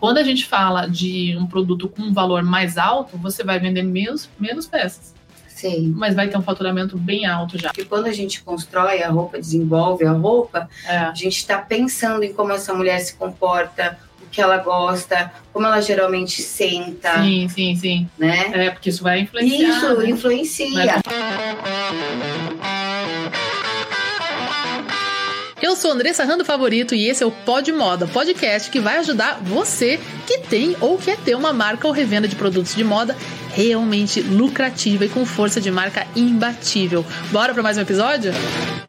Quando a gente fala de um produto com um valor mais alto, você vai vender menos, menos peças. Sim. Mas vai ter um faturamento bem alto já. Porque quando a gente constrói a roupa, desenvolve a roupa, É. a gente está pensando em como essa mulher se comporta, o que ela gosta, como ela geralmente senta, Sim, sim, sim. né? É, porque isso vai influenciar. Isso né? influencia. Eu sou Andressa Rando Favorito e esse é o Pod Moda, podcast que vai ajudar você que tem ou quer ter uma marca ou revenda de produtos de moda realmente lucrativa e com força de marca imbatível. Bora para mais um episódio?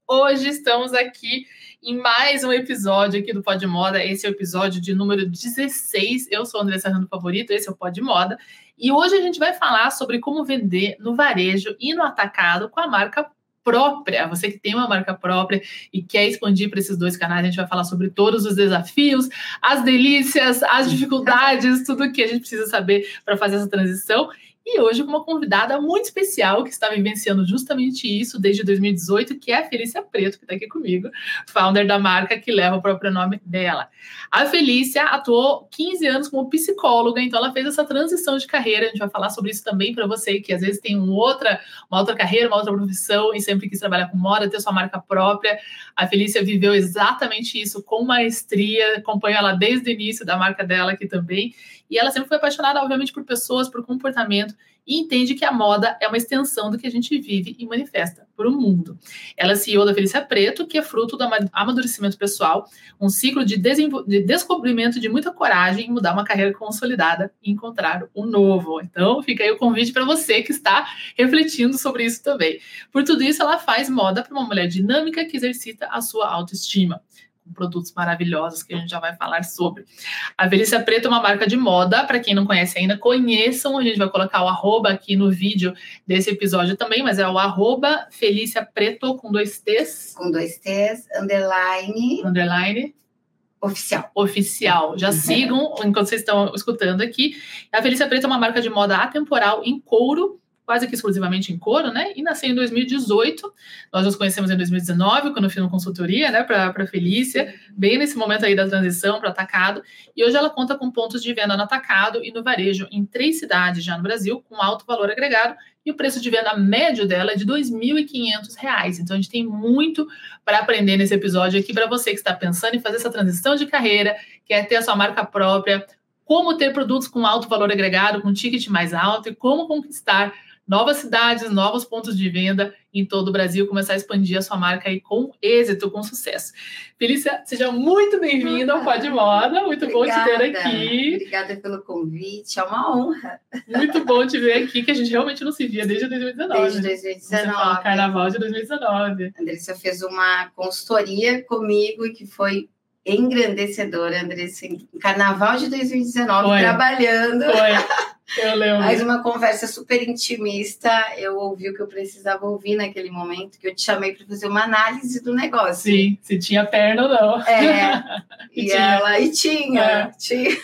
Hoje estamos aqui em mais um episódio aqui do Pod Moda. Esse é o episódio de número 16. Eu sou a Andressa Rando Favorito, esse é o Pod Moda. E hoje a gente vai falar sobre como vender no varejo e no atacado com a marca própria. Você que tem uma marca própria e quer expandir para esses dois canais, a gente vai falar sobre todos os desafios, as delícias, as dificuldades, tudo que a gente precisa saber para fazer essa transição. E hoje com uma convidada muito especial que está vivenciando justamente isso desde 2018, que é a Felícia Preto, que está aqui comigo, founder da marca que leva o próprio nome dela. A Felícia atuou 15 anos como psicóloga, então ela fez essa transição de carreira. A gente vai falar sobre isso também para você que às vezes tem um outra, uma outra carreira, uma outra profissão e sempre quis trabalhar com moda, ter sua marca própria. A Felícia viveu exatamente isso com maestria, acompanho ela desde o início da marca dela aqui também. E ela sempre foi apaixonada, obviamente, por pessoas, por comportamento e entende que a moda é uma extensão do que a gente vive e manifesta para o mundo. Ela é CEO da Felícia Preto, que é fruto do amadurecimento pessoal, um ciclo de, de descobrimento de muita coragem em mudar uma carreira consolidada e encontrar o um novo. Então, fica aí o convite para você que está refletindo sobre isso também. Por tudo isso, ela faz moda para uma mulher dinâmica que exercita a sua autoestima produtos maravilhosos que a gente já vai falar sobre. A Velícia Preta é uma marca de moda, para quem não conhece ainda, conheçam, a gente vai colocar o arroba aqui no vídeo desse episódio também, mas é o arroba Felícia Preto com dois T's. Com dois T's, underline. Underline. Oficial. Oficial. Já uhum. sigam enquanto vocês estão escutando aqui. A Felícia Preta é uma marca de moda atemporal em couro, quase que exclusivamente em couro, né? E nasceu em 2018. Nós nos conhecemos em 2019, quando eu fiz uma consultoria, né, para Felícia, bem nesse momento aí da transição para atacado. E hoje ela conta com pontos de venda no atacado e no varejo em três cidades já no Brasil, com alto valor agregado. E o preço de venda médio dela é de R$ 2.500. Então a gente tem muito para aprender nesse episódio aqui para você que está pensando em fazer essa transição de carreira, quer ter a sua marca própria, como ter produtos com alto valor agregado, com ticket mais alto e como conquistar novas cidades, novos pontos de venda em todo o Brasil, começar a expandir a sua marca aí com êxito, com sucesso. Felícia, seja muito bem-vinda ao Pod Moda, muito Obrigada. bom te ter aqui. Obrigada pelo convite, é uma honra. Muito bom te ver aqui, que a gente realmente não se via desde 2019. Desde 2019. Você fala, carnaval de 2019. A Andressa fez uma consultoria comigo e que foi engrandecedora, Andressa, em Carnaval de 2019, Foi. trabalhando. Foi. Eu lembro. Mas uma conversa super intimista. Eu ouvi o que eu precisava ouvir naquele momento, que eu te chamei para fazer uma análise do negócio. Sim, se tinha perna ou não. É. E e tinha. ela, e tinha, É. tinha.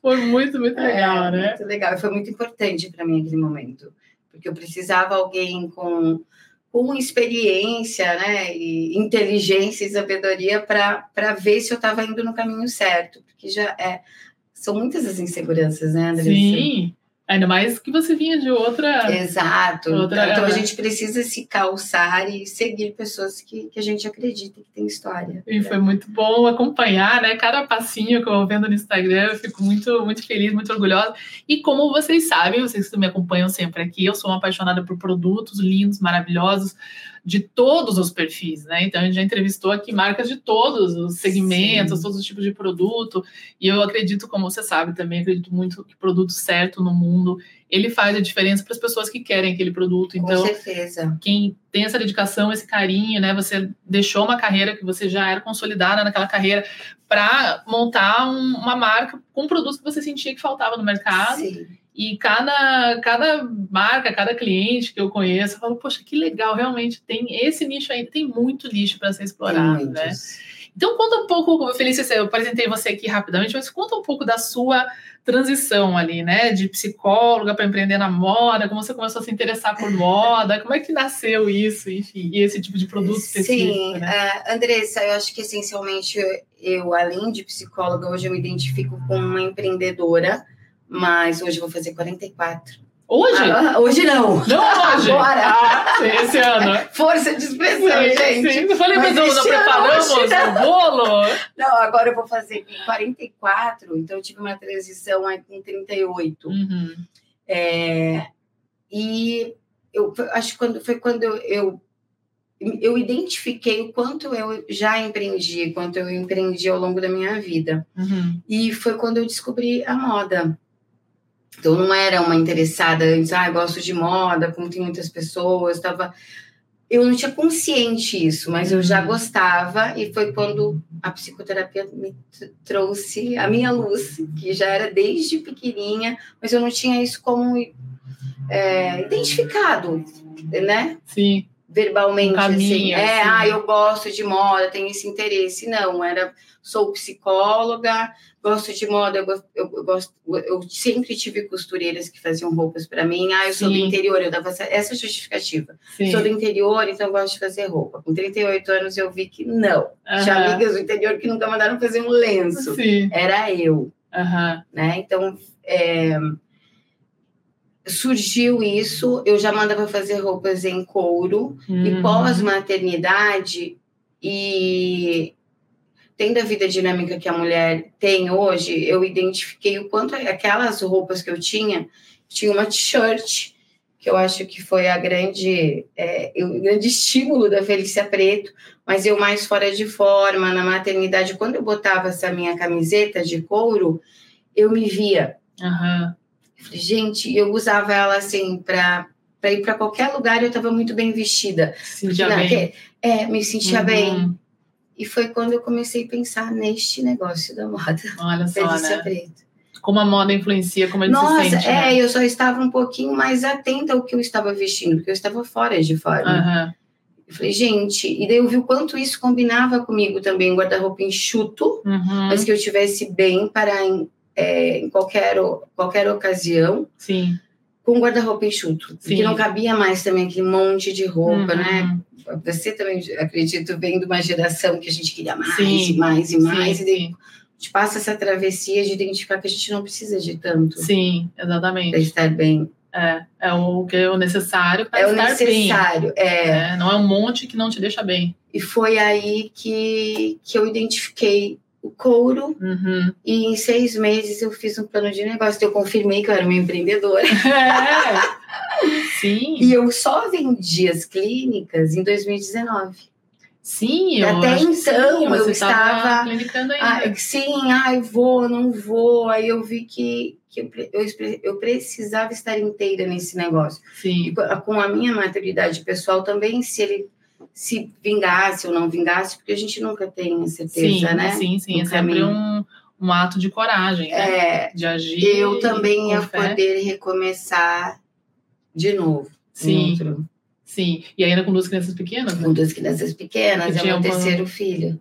Foi muito, muito legal, É, né? Muito legal. Foi muito importante para mim aquele momento. Porque eu precisava alguém com, com experiência, né? E inteligência e sabedoria para ver se eu estava indo no caminho certo. Porque já é. São muitas as inseguranças, né, Andressa? Sim. Ainda mais que você vinha de outra. Exato. Outra- Então a gente precisa se calçar e seguir pessoas que, que a gente acredita que tem história. E foi muito bom acompanhar, né? Cada passinho que eu vou vendo no Instagram, eu fico muito, muito feliz, muito orgulhosa. E como vocês sabem, vocês que me acompanham sempre aqui, eu sou uma apaixonada por produtos lindos, maravilhosos, de todos os perfis, né? Então a gente já entrevistou aqui marcas de todos os segmentos, Sim. todos os tipos de produto. E eu acredito, como você sabe também, acredito muito que o produto certo no mundo, ele faz a diferença para as pessoas que querem aquele produto. Então, Com certeza. quem tem essa dedicação, esse carinho, né? Você deixou uma carreira que você já era consolidada naquela carreira para montar um- uma marca com produtos que você sentia que faltava no mercado. Sim. E cada, cada marca, cada cliente que eu conheço, eu falo, poxa, que legal, realmente tem esse nicho ainda, tem muito nicho para ser Tem explorado, né? muitos. Então conta um pouco, Felícia, eu apresentei você aqui rapidamente, mas conta um pouco da sua transição ali, né? De psicóloga para empreender na moda, como você começou a se interessar por moda, como é que nasceu isso, enfim, e esse tipo de produto específico? Sim, né? uh, Andressa, eu acho que essencialmente eu, além de psicóloga, hoje eu me identifico como uma empreendedora, mas hoje eu vou fazer 44. Hoje? Ah, hoje não. Não hoje. Agora. Ah, esse ano. Força de expressão, sim, gente. Sim. Eu falei, mas, mas não preparamos o bolo? Não, agora eu vou fazer com 44, então eu tive uma transição aí com 38. Uhum. É, e eu acho que quando, foi quando eu, eu, eu identifiquei o quanto eu já empreendi, quanto eu empreendi ao longo da minha vida. Uhum. E foi quando eu descobri a moda. Então, não era uma interessada antes, ah, gosto de moda, como tem muitas pessoas, estava. Eu não tinha consciente isso, mas eu já gostava, e foi quando a psicoterapia me trouxe a minha luz, que já era desde pequenininha, mas eu não tinha isso como é, identificado, né? Sim. Verbalmente, um caminho, assim. É, assim. ah, eu gosto de moda, tenho esse interesse. Não, era, sou psicóloga, gosto de moda, eu, eu, gosto, eu sempre tive costureiras que faziam roupas para mim. Ah, eu sou Sim. do interior, eu dava essa, essa justificativa. Sim. Sou do interior, então eu gosto de fazer roupa. Com 38 anos eu vi que não. Tinha Aham. amigas do interior que nunca mandaram fazer um lenço. Sim. Era eu, né? Então, é, surgiu isso, eu já mandava fazer roupas em couro. E Uhum. pós-maternidade e tendo a vida dinâmica que a mulher tem hoje, eu identifiquei o quanto aquelas roupas que eu tinha, tinha uma t-shirt, que eu acho que foi a grande, é, o grande estímulo da Felícia Preto, mas eu mais fora de forma, na maternidade, quando eu botava essa minha camiseta de couro, eu me via. Aham. Eu falei, gente, eu usava ela assim para ir para qualquer lugar, eu estava muito bem vestida. Sentia Não, bem. É, me sentia Uhum. bem. E foi quando eu comecei a pensar neste negócio da moda. Olha só, né? Preto. Como a moda influencia, como ele Nossa, se sente, é, né? eu só estava um pouquinho mais atenta ao que eu estava vestindo, porque eu estava fora de forma. Aham. Eu falei, gente, e daí eu vi o quanto isso combinava comigo também, um guarda-roupa enxuto, Uhum. mas que eu tivesse bem para é, em qualquer, o- qualquer ocasião, Sim. com guarda-roupa enxuto. Sim. Que não cabia mais também aquele monte de roupa, Uhum. né? Você também, acredito, vem de uma geração que a gente queria mais Sim. e mais e mais. Sim, e daí gente passa essa travessia de identificar que a gente não precisa de tanto Sim, para exatamente. estar bem. É, é o que é o necessário para É o estar necessário. bem. É. É, não é um monte que não te deixa bem. E foi aí que, que eu identifiquei o couro Uhum. e em seis meses eu fiz um plano de negócio. Eu confirmei que eu era uma empreendedora. É. Sim, E eu só vendi as clínicas em 2019. sim. Eu Até então, sim, eu estava- clinicando ainda. Ah, sim, ai, vou, não vou. Aí eu vi que, que eu, eu, eu precisava estar inteira nesse negócio. E Sim, co- com a minha maturidade pessoal também, se ele se vingasse ou não vingasse, porque a gente nunca tem certeza, sim, né? sim, sim. É sempre um, um ato de coragem, né? É, De agir. eu também ia fé. poder recomeçar de novo. Sim, sim. E ainda com duas crianças pequenas, né? com duas crianças pequenas, Que é meu uma- terceiro filho.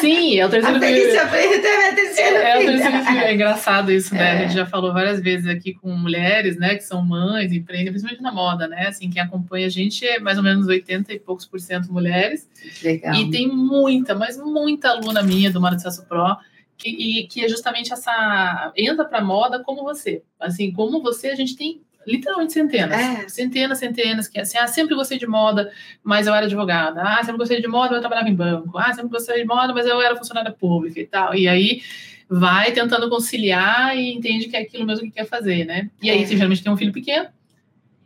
Sim, é o A terceiro filho. Preto é minha terceira É, o filha. terceiro filho. É engraçado isso, né? É. A gente já falou várias vezes aqui com mulheres, né, que são mães, empreendem, principalmente na moda, né? Assim, quem acompanha a gente é mais ou menos 80 e poucos por cento mulheres. Legal. E tem muita, mas muita aluna minha do de Sucesso Pro que, e, que é justamente essa. entra pra moda como você. Assim, como você, a gente tem literalmente centenas. É. Centenas, centenas, que é assim, ah, sempre gostei de moda, mas eu era advogada. Ah, sempre gostei de moda, mas eu trabalhava em banco. Ah, sempre gostei de moda, mas eu era funcionária pública e tal. E aí vai tentando conciliar e entende que é aquilo mesmo que quer fazer, né? E aí, É. você geralmente tem um filho pequeno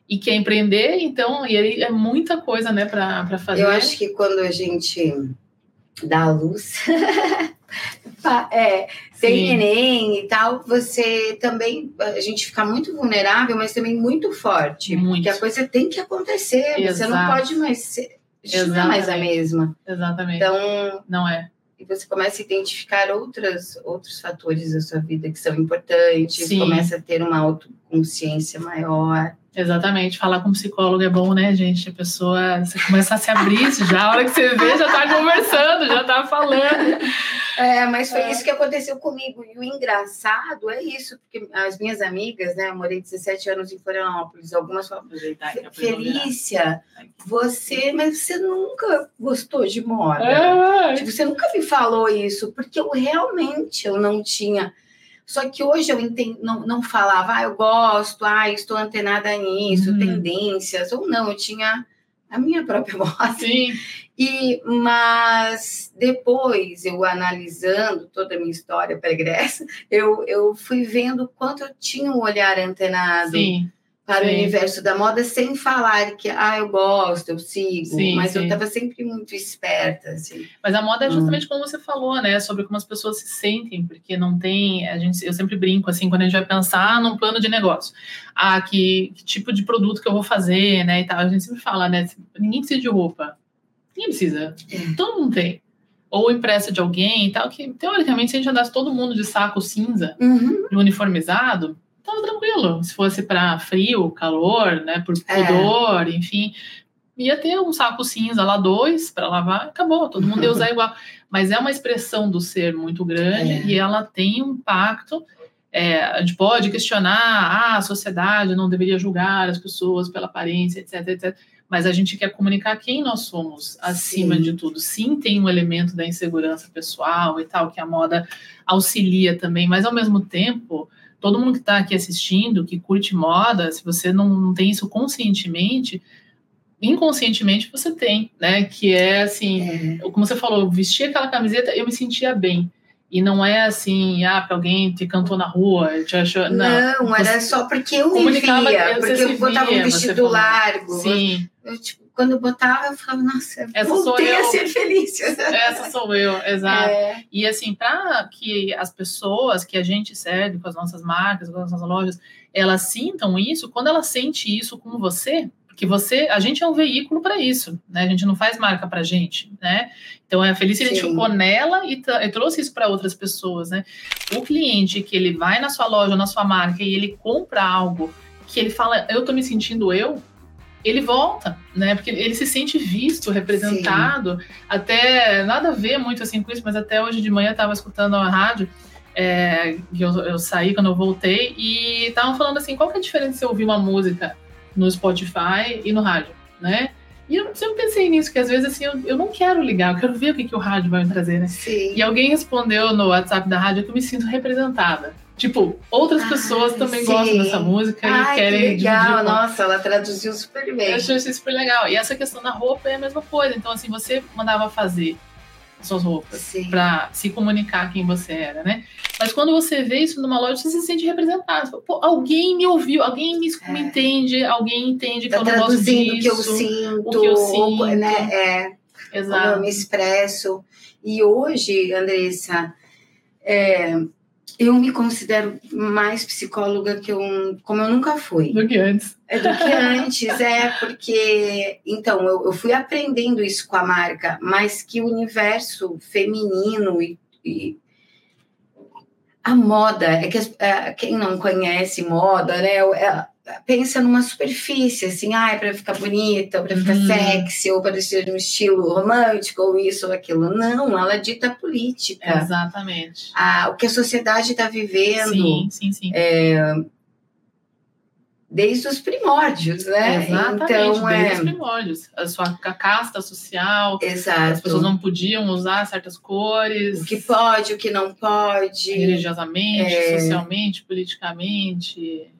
e quer empreender, então, e aí é muita coisa, né, pra fazer. Eu acho que quando a gente dá a luz, é, tem neném e tal, você também, a gente fica muito vulnerável, mas também muito forte. Muito. Porque a coisa tem que acontecer, você não Exato. pode mais ser. A gente não é mais a mesma. Exatamente. Então, Não é. e você começa a identificar outras, outros fatores da sua vida que são importantes, Sim. começa a ter uma autoconsciência maior. Exatamente, falar com psicólogo é bom, né, gente? A pessoa, você começa a se abrir, já a hora que você vê, já tá conversando, já tá falando. É, mas foi é. isso que aconteceu comigo. E o engraçado é isso, porque as minhas amigas, né, eu morei 17 anos em Florianópolis, algumas falam, Felícia, você, mas você nunca gostou de moda. É. Tipo, você nunca me falou isso, porque eu realmente eu não tinha só que hoje eu entendo, não, não falava, ah, eu gosto, ah, estou antenada nisso, uhum. tendências, ou não, eu tinha a minha própria voz. Sim. E, mas depois, eu analisando toda a minha história pregressa, eu, eu fui vendo quanto eu tinha um olhar antenado. Sim para sim. o universo da moda sem falar que ah eu gosto eu sigo sim, mas sim. eu estava sempre muito esperta assim. mas a moda é justamente hum. como você falou né sobre como as pessoas se sentem porque não tem a gente eu sempre brinco assim quando a gente vai pensar num plano de negócio ah que, que tipo de produto que eu vou fazer né e tal a gente sempre fala né ninguém precisa de roupa ninguém precisa é. todo mundo tem ou impressa de alguém e tal que teoricamente se a gente andasse todo mundo de saco cinza uhum. uniformizado tava tranquilo. Se fosse para frio, calor, né, por é. pudor, é. enfim, ia ter um saco cinza lá, dois, para lavar, acabou, todo mundo ia usar igual. Mas é uma expressão do ser muito grande é. e ela tem um impacto. É, a gente pode questionar, ah, a sociedade não deveria julgar as pessoas pela aparência, etc, etc. Mas a gente quer comunicar quem nós somos acima Sim. de tudo. Sim, tem um elemento da insegurança pessoal e tal, que a moda auxilia também, mas ao mesmo tempo, todo mundo que está aqui assistindo, que curte moda, se você não, não tem isso conscientemente, inconscientemente você tem, né? Que é assim, é. como você falou, vestir aquela camiseta, eu me sentia bem. E não é assim, ah, porque alguém te cantou na rua, te achou. Não, não era só porque eu me via, porque eu botava um vestido largo. Sim. Eu, tipo, quando eu botava, eu falava, nossa, essa voltei a ser feliz. Essa sou eu, exato. É. E assim, para que as pessoas que a gente serve com as nossas marcas, com as nossas lojas, elas sintam isso, quando ela sente isso com você, porque você, a gente é um veículo para isso, né? A gente não faz marca para gente, né? Então é a Felícia identificou nela e, e trouxe isso para outras pessoas, né? O cliente que ele vai na sua loja, na sua marca e ele compra algo que ele fala, eu tô me sentindo eu, ele volta, né? Porque ele se sente visto, representado. Sim. Até nada a ver muito assim com isso, mas até hoje de manhã eu estava escutando a rádio. É, eu, eu, saí quando eu voltei e estavam falando assim, qual que é a diferença se eu ouvir uma música no Spotify e no rádio, né? E eu sempre pensei nisso, que às vezes assim, eu, eu não quero ligar, eu quero ver o que, que o rádio vai me trazer, né? Sim. E alguém respondeu no WhatsApp da rádio que eu me sinto representada. Tipo, outras Ai, pessoas também sim. gostam dessa música Ai, e querem que legal, nossa, ela traduziu super bem. Eu achei super legal. E essa questão da roupa é a mesma coisa. Então, assim, você mandava fazer suas roupas para se comunicar quem você era, né? Mas quando você vê isso numa loja, você se sente representado. Pô, alguém me ouviu, alguém me, é. me entende, alguém entende tá que eu não gosto disso. o que eu sinto, o que eu sinto, né? É, Exato. Como eu me expresso. E hoje, Andressa, é, eu me considero mais psicóloga que eu, como eu nunca fui. Do que antes. É do que antes, é, porque. Então, eu, eu fui aprendendo isso com a marca, mas que o universo feminino e, e a moda, é que é, quem não conhece moda, né? É, pensa numa superfície, assim, ah, é para ficar bonita, para ficar uhum. sexy, ou para ser um estilo romântico, ou isso ou aquilo. Não, ela dita política. Exatamente. Ah, o que a sociedade está vivendo. Sim, sim, sim. É, desde os primórdios, né? Exatamente, então, desde é... os primórdios. A sua casta social, Exato. as pessoas não podiam usar certas cores. O que pode, o que não pode. Religiosamente, é... socialmente, politicamente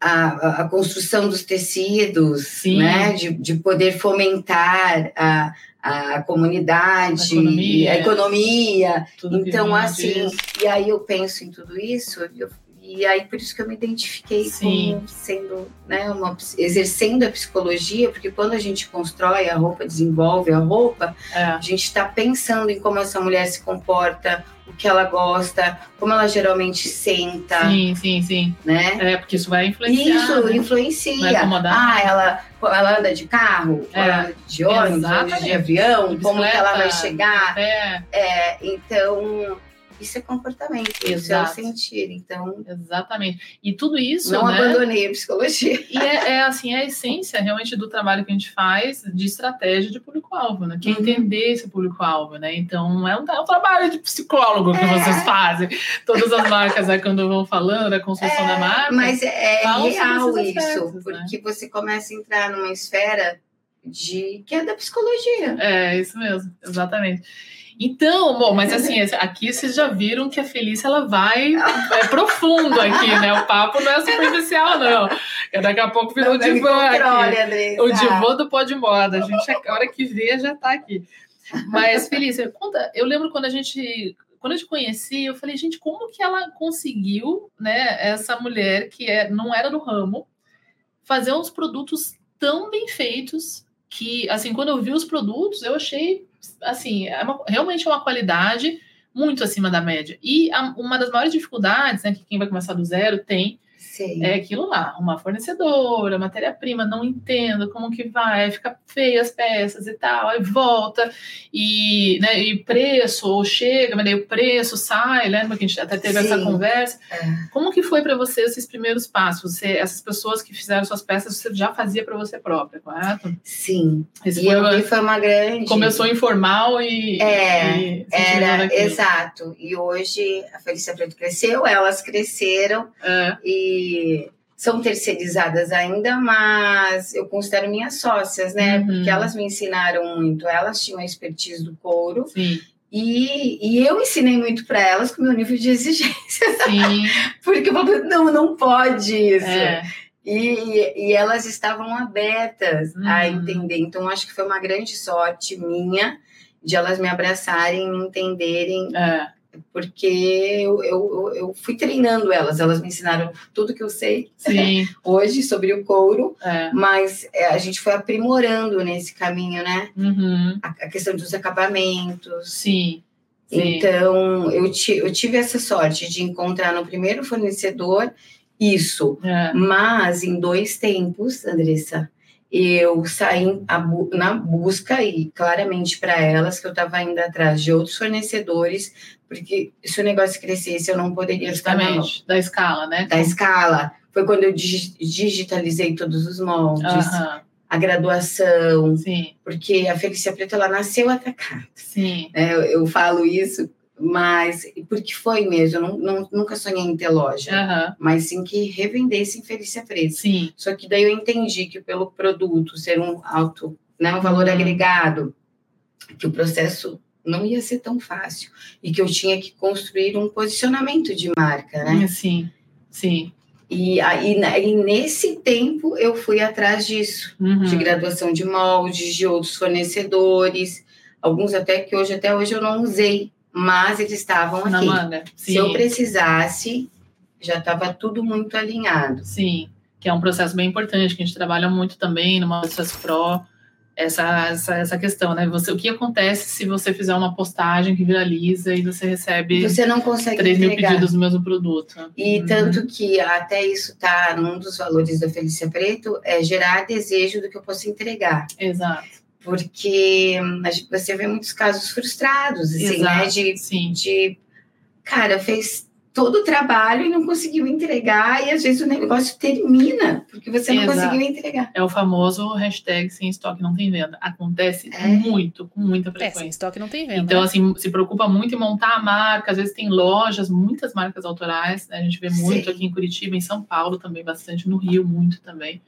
a, a construção dos tecidos, Sim. né? De, de poder fomentar a, a comunidade, a economia. A economia. Então, assim, disso. e aí eu penso em tudo isso, eu, e aí por isso que eu me identifiquei Sim. como sendo, né, uma, exercendo a psicologia, porque quando a gente constrói a roupa, desenvolve a roupa, é. a gente está pensando em como essa mulher se comporta, o que ela gosta, como ela geralmente senta. Sim, sim, sim. Né? É, porque isso vai influenciar. Isso né? influencia. Ah, ela, ela anda de carro, é. de ônibus, de avião, como que ela vai chegar. É. é então, isso é comportamento, isso é o sentir. Então, exatamente. E tudo isso, não né? abandonei a psicologia. E é, é, assim, é a essência realmente do trabalho que a gente faz de estratégia de público-alvo, né? Que é uhum. entender esse público-alvo, né? Então, é um, é um trabalho de psicólogo que é. vocês fazem. Todas as marcas, né, quando vão falando da construção da marca. Mas é real isso, aspectos, né? porque né? você começa a entrar numa esfera de que é da psicologia. É, isso mesmo, exatamente. Então, bom, mas assim, aqui vocês já viram que a Felícia ela vai é profundo aqui, né? O papo não é superficial, não. Daqui a pouco virou o divã aqui. O divã do pó de moda. A gente, a hora que vê, já tá aqui. Mas, Felícia, conta, eu lembro quando a gente. Quando eu te conheci, eu falei, gente, como que ela conseguiu, né, essa mulher que é, não era do ramo, fazer uns produtos tão bem feitos que, assim, quando eu vi os produtos, eu achei, assim, é uma, realmente é uma qualidade muito acima da média. E a, uma das maiores dificuldades, né, que quem vai começar do zero tem, Sim. É aquilo lá, uma fornecedora, matéria-prima, não entendo como que vai, fica feio as peças e tal, aí volta, e, né, e preço, ou chega, mas daí o preço sai, lembra que a gente até teve Sim. essa conversa. É. Como que foi para você esses primeiros passos? Você, essas pessoas que fizeram suas peças, você já fazia para você própria, correto? Sim. Esse e foi, uma, foi uma grande. Começou informal e. É, e era, exato. E hoje a Felícia Preto cresceu, elas cresceram, é. e são terceirizadas ainda, mas eu considero minhas sócias, né? Uhum. Porque elas me ensinaram muito, elas tinham a expertise do couro. Sim. E, e eu ensinei muito para elas com o meu nível de exigência. Sim. Porque eu falei, não, não pode isso. É. E, e elas estavam abertas uhum. a entender. Então, acho que foi uma grande sorte minha de elas me abraçarem, me entenderem. É porque eu, eu, eu fui treinando elas, elas me ensinaram tudo que eu sei hoje sobre o couro, é. mas é, a gente foi aprimorando nesse caminho, né? Uhum. A, a, questão dos acabamentos. Sim. Sim. Então, eu, ti, eu tive essa sorte de encontrar no primeiro fornecedor isso, é. mas em dois tempos, Andressa, eu saí na busca e claramente para elas que eu estava indo atrás de outros fornecedores, porque se o negócio crescesse eu não poderia Justamente, da escala, né? Da escala. Foi quando eu digitalizei todos os moldes, a graduação, Sim. porque a Felícia Preta ela nasceu atacada. Sim. É, eu, eu falo isso mas porque foi mesmo, eu não, não, nunca sonhei em ter loja, uhum. mas sim que revendesse em Felícia Preta. Sim. Só que daí eu entendi que pelo produto ser um alto, né, um valor uhum. agregado, que o processo não ia ser tão fácil e que eu tinha que construir um posicionamento de marca, né? Sim, sim. E aí, e nesse tempo eu fui atrás disso, uhum. de graduação de moldes, de outros fornecedores, alguns até que hoje até hoje eu não usei, mas eles estavam aqui. Na manga. Sim. Se eu precisasse, já estava tudo muito alinhado. Sim, que é um processo bem importante, que a gente trabalha muito também no Mostras Pro, essa, essa, essa questão, né? Você, o que acontece se você fizer uma postagem que viraliza e você recebe você não consegue 3 mil pedidos do mesmo produto? E uhum. tanto que até isso tá num dos valores da Felícia Preto, é gerar desejo do que eu posso entregar. Exato porque hum, você vê muitos casos frustrados, assim, né, Exato, né? De, sim. de, cara, fez todo o trabalho e não conseguiu entregar, e às vezes o negócio termina, porque você não Exato. conseguiu entregar. É o famoso hashtag sem estoque não tem venda. Acontece é. muito, com muita frequência. É, sem estoque não tem venda. Então, né? assim, se preocupa muito em montar a marca, às vezes tem lojas, muitas marcas autorais, né? a gente vê muito Sim. aqui em Curitiba, em São Paulo também, bastante, no Rio, muito também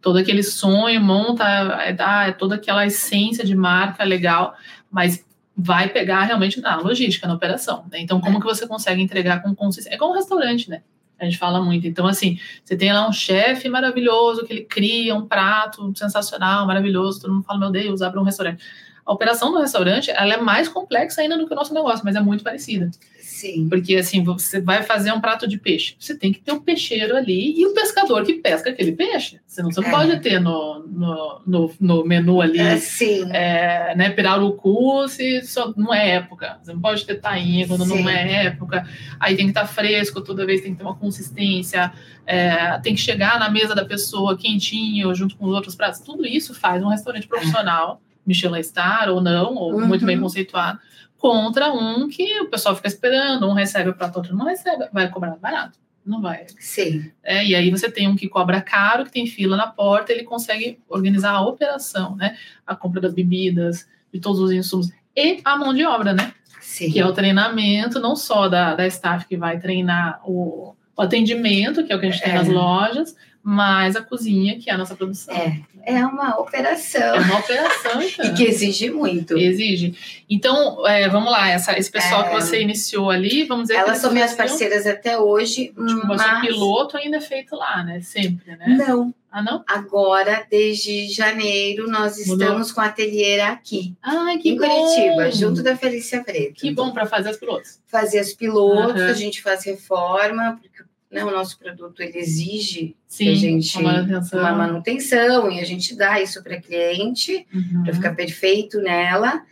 todo aquele sonho, monta, é, dá toda aquela essência de marca legal, mas vai pegar realmente na logística, na operação. Né? Então, como é. que você consegue entregar com consistência? É como um restaurante, né? A gente fala muito. Então, assim, você tem lá um chefe maravilhoso que ele cria um prato sensacional, maravilhoso, todo mundo fala, meu Deus, abre um restaurante. A operação do restaurante, ela é mais complexa ainda do que o nosso negócio, mas é muito parecida. Sim. Porque assim, você vai fazer um prato de peixe, você tem que ter o um peixeiro ali e o pescador que pesca aquele peixe. Você não, você não é. pode ter no, no, no, no menu ali, é, sim. É, né, pirarucu, se só, não é época. Você não pode ter tainha quando sim. não é época. Aí tem que estar fresco toda vez, tem que ter uma consistência, é, tem que chegar na mesa da pessoa quentinho, junto com os outros pratos. Tudo isso faz um restaurante profissional, é. Michelin Star ou não, ou uhum. muito bem conceituado contra um que o pessoal fica esperando, um recebe o prato, outro não recebe, vai cobrar barato. Não vai. Sim. É, e aí você tem um que cobra caro, que tem fila na porta, ele consegue organizar a operação, né? A compra das bebidas, de todos os insumos e a mão de obra, né? Sim. Que é o treinamento, não só da, da staff que vai treinar o, o atendimento, que é o que a gente tem É. nas lojas, mas a cozinha, que é a nossa produção. É. É uma operação. É uma operação, então. E que exige muito. Exige. Então, é, vamos lá, essa, esse pessoal É. que você iniciou ali, vamos dizer Elas são minhas parceiras até hoje, Tipo, mas o piloto ainda é feito lá, né? Sempre, né? não. Ah, não? Agora, desde janeiro, nós Mudou? estamos com a ateliê aqui, Ai, que em bom! Curitiba, junto da Felícia Preto. Que bom para fazer as pilotos. Fazer os pilotos, Aham. a gente faz reforma, porque né, o nosso produto ele exige Sim, a gente- uma manutenção. uma manutenção e a gente dá isso para cliente. Uhum. para ficar perfeito nela.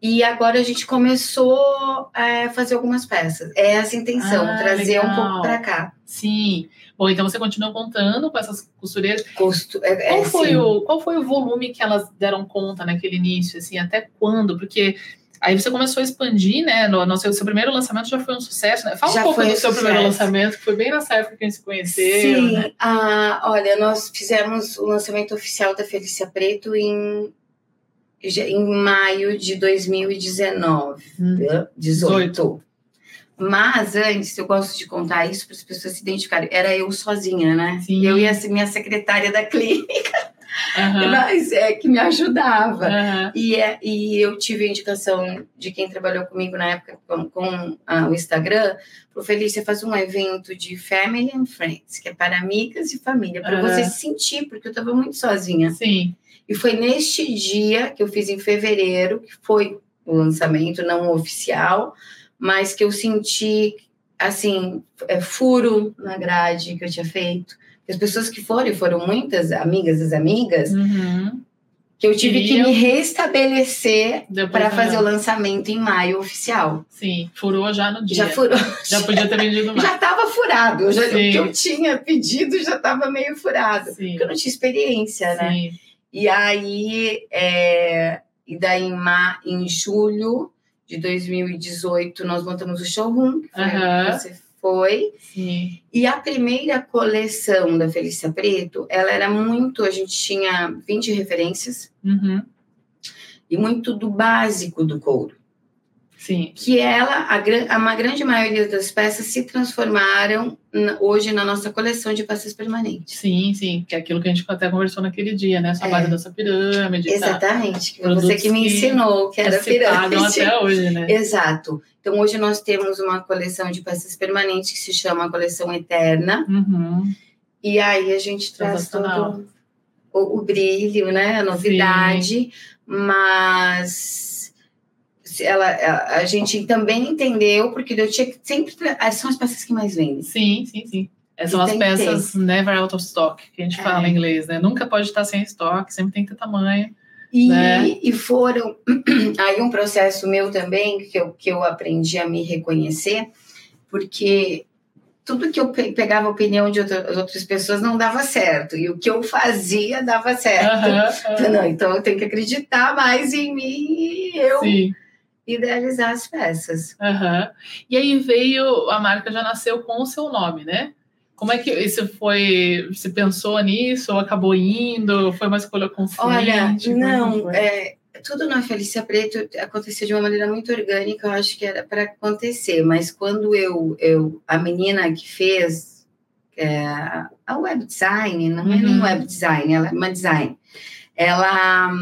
E agora a gente começou a fazer algumas peças. É essa a intenção, Ah, trazer um legal. pouco para cá. Sim. Bom, então você continua contando com essas costureiras. Custo, é, é, Qual foi, sim. o, qual foi o volume que elas deram conta naquele início, assim, até quando? Porque aí você começou a expandir, né? No, no seu, seu primeiro lançamento já foi um sucesso, né? Fala Já um pouco do um seu primeiro sucesso. lançamento, que foi bem nessa época que a gente se conheceu, Sim, né? ah, olha, nós fizemos o lançamento oficial da Felícia Preto em, em maio de 2019, Hum. né? 18. Mas antes, eu gosto de contar isso para as pessoas se identificarem. Era eu sozinha, né? Sim. Eu e a minha secretária da clínica, Aham, mas é que me ajudava. aham. E, é, e eu tive a indicação de quem trabalhou comigo na época com, com, ah, o Instagram, falou, Felícia, faz um evento de Family and Friends, que é para amigas e família, para Aham. você se sentir, porque eu estava muito sozinha. Sim. E foi neste dia que eu fiz em fevereiro, que foi o lançamento não oficial, mas que eu senti, assim, é, furo na grade que eu tinha feito. As pessoas que foram, foram muitas amigas das amigas, Uhum. que eu tive que me restabelecer para fazer o lançamento em maio oficial. Sim, furou já no dia. Já furou. Já podia ter vendido mais. Já estava furado. Eu já- o que eu tinha pedido já estava meio furado. Sim, Porque eu não tinha experiência, né? sim. E aí, é, e daí em, ma, em julho de 2018, nós montamos o showroom, que foi onde você foi. Sim. E a primeira coleção da Felícia Preto, ela era muito, a gente tinha 20 referências Uhum. e muito do básico do couro. Sim. que ela, a, a uma grande maioria das peças se transformaram hoje na nossa coleção de peças permanentes. Sim, sim, que é aquilo que a gente até conversou naquele dia, né? Essa É. base dessa pirâmide. tá? Exatamente, que foi Produtos você que me que- ensinou que Que era pirâmide. até hoje, né? Exato. Então hoje nós temos uma coleção de peças permanentes que se chama a coleção Eterna. Uhum. E aí a gente traz todo o, o brilho, né? A novidade, mas se ela, a, gente também entendeu, porque eu tinha que sempre. tra- São as peças que mais vendem. Sim, sim, sim. É, São as peças never out of stock, que a gente É. fala em inglês, né? Nunca pode estar sem estoque, sempre tem que ter tamanho. E, Né? e foram aí um processo meu também que eu, que eu aprendi a me reconhecer, porque tudo que eu pe- pegava a opinião de outra- outras pessoas não dava certo, e o que eu fazia dava certo. Aham, aham. Não, então eu tenho que acreditar mais em mim e eu Sim. idealizar as peças. aham. E aí veio, a marca já nasceu com o seu nome, né? Como é que isso foi? Você pensou nisso ou acabou indo? Foi uma escolha consciente? Olha, é não, é, tudo na Felícia Preto aconteceu de uma maneira muito orgânica, eu acho que era para acontecer, mas quando eu, eu a menina que fez é, a web design, não é nem Uhum. web design, ela é uma design, ela,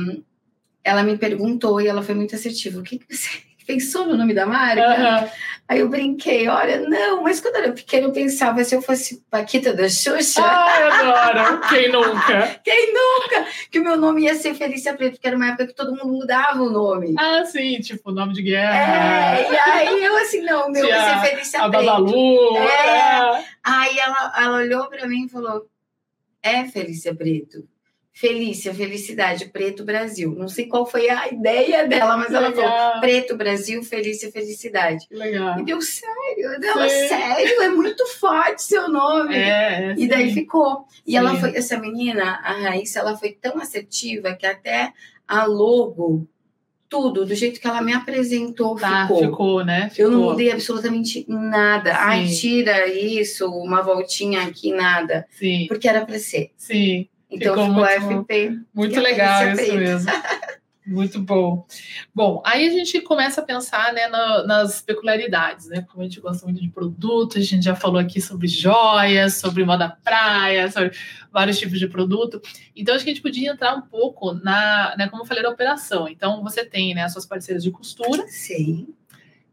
ela me perguntou e ela foi muito assertiva, o que, que você pensou no nome da marca? Aham. Aí eu brinquei, olha, não, mas quando eu era pequena eu pensava, se eu fosse Paquita da Xuxa, Ai, adoro! Quem nunca? quem nunca? Que o meu nome ia ser Felícia Preto, porque era uma época que todo mundo mudava o nome. Ah, sim, tipo, nome de guerra. É, e aí eu assim, não, o meu Tia- ser Felícia A Preto. Babalu. É. é. Aí ela, ela olhou pra mim e falou: É Felícia Preto. Felícia, felicidade, Preto Brasil. Não sei qual foi a ideia dela, mas ela falou: Preto Brasil, Felícia, felicidade. legal. E deu sério, dela, Sim. sério, é muito forte seu nome. É, é, E daí sim. ficou. E Sim. ela foi, essa menina, a Raíssa, ela foi tão assertiva que até a logo tudo, do jeito que ela me apresentou, Tá, ficou. ficou, né? Eu não Ficou. mudei absolutamente nada. Ai, tira isso, uma voltinha aqui, nada. Sim, Porque era para ser. sim. Então Ficou ficou, muito- FP. Muito legal isso mesmo. Muito bom. Bom, aí a gente começa a pensar né, na- nas peculiaridades, né? Como a gente gosta muito de produto, a gente já falou aqui sobre joias, sobre moda praia, sobre vários tipos de produto. Então, acho que a gente podia entrar um pouco na, né, como eu falei, da operação. Então, você tem né, as suas parceiras de costura, Sim.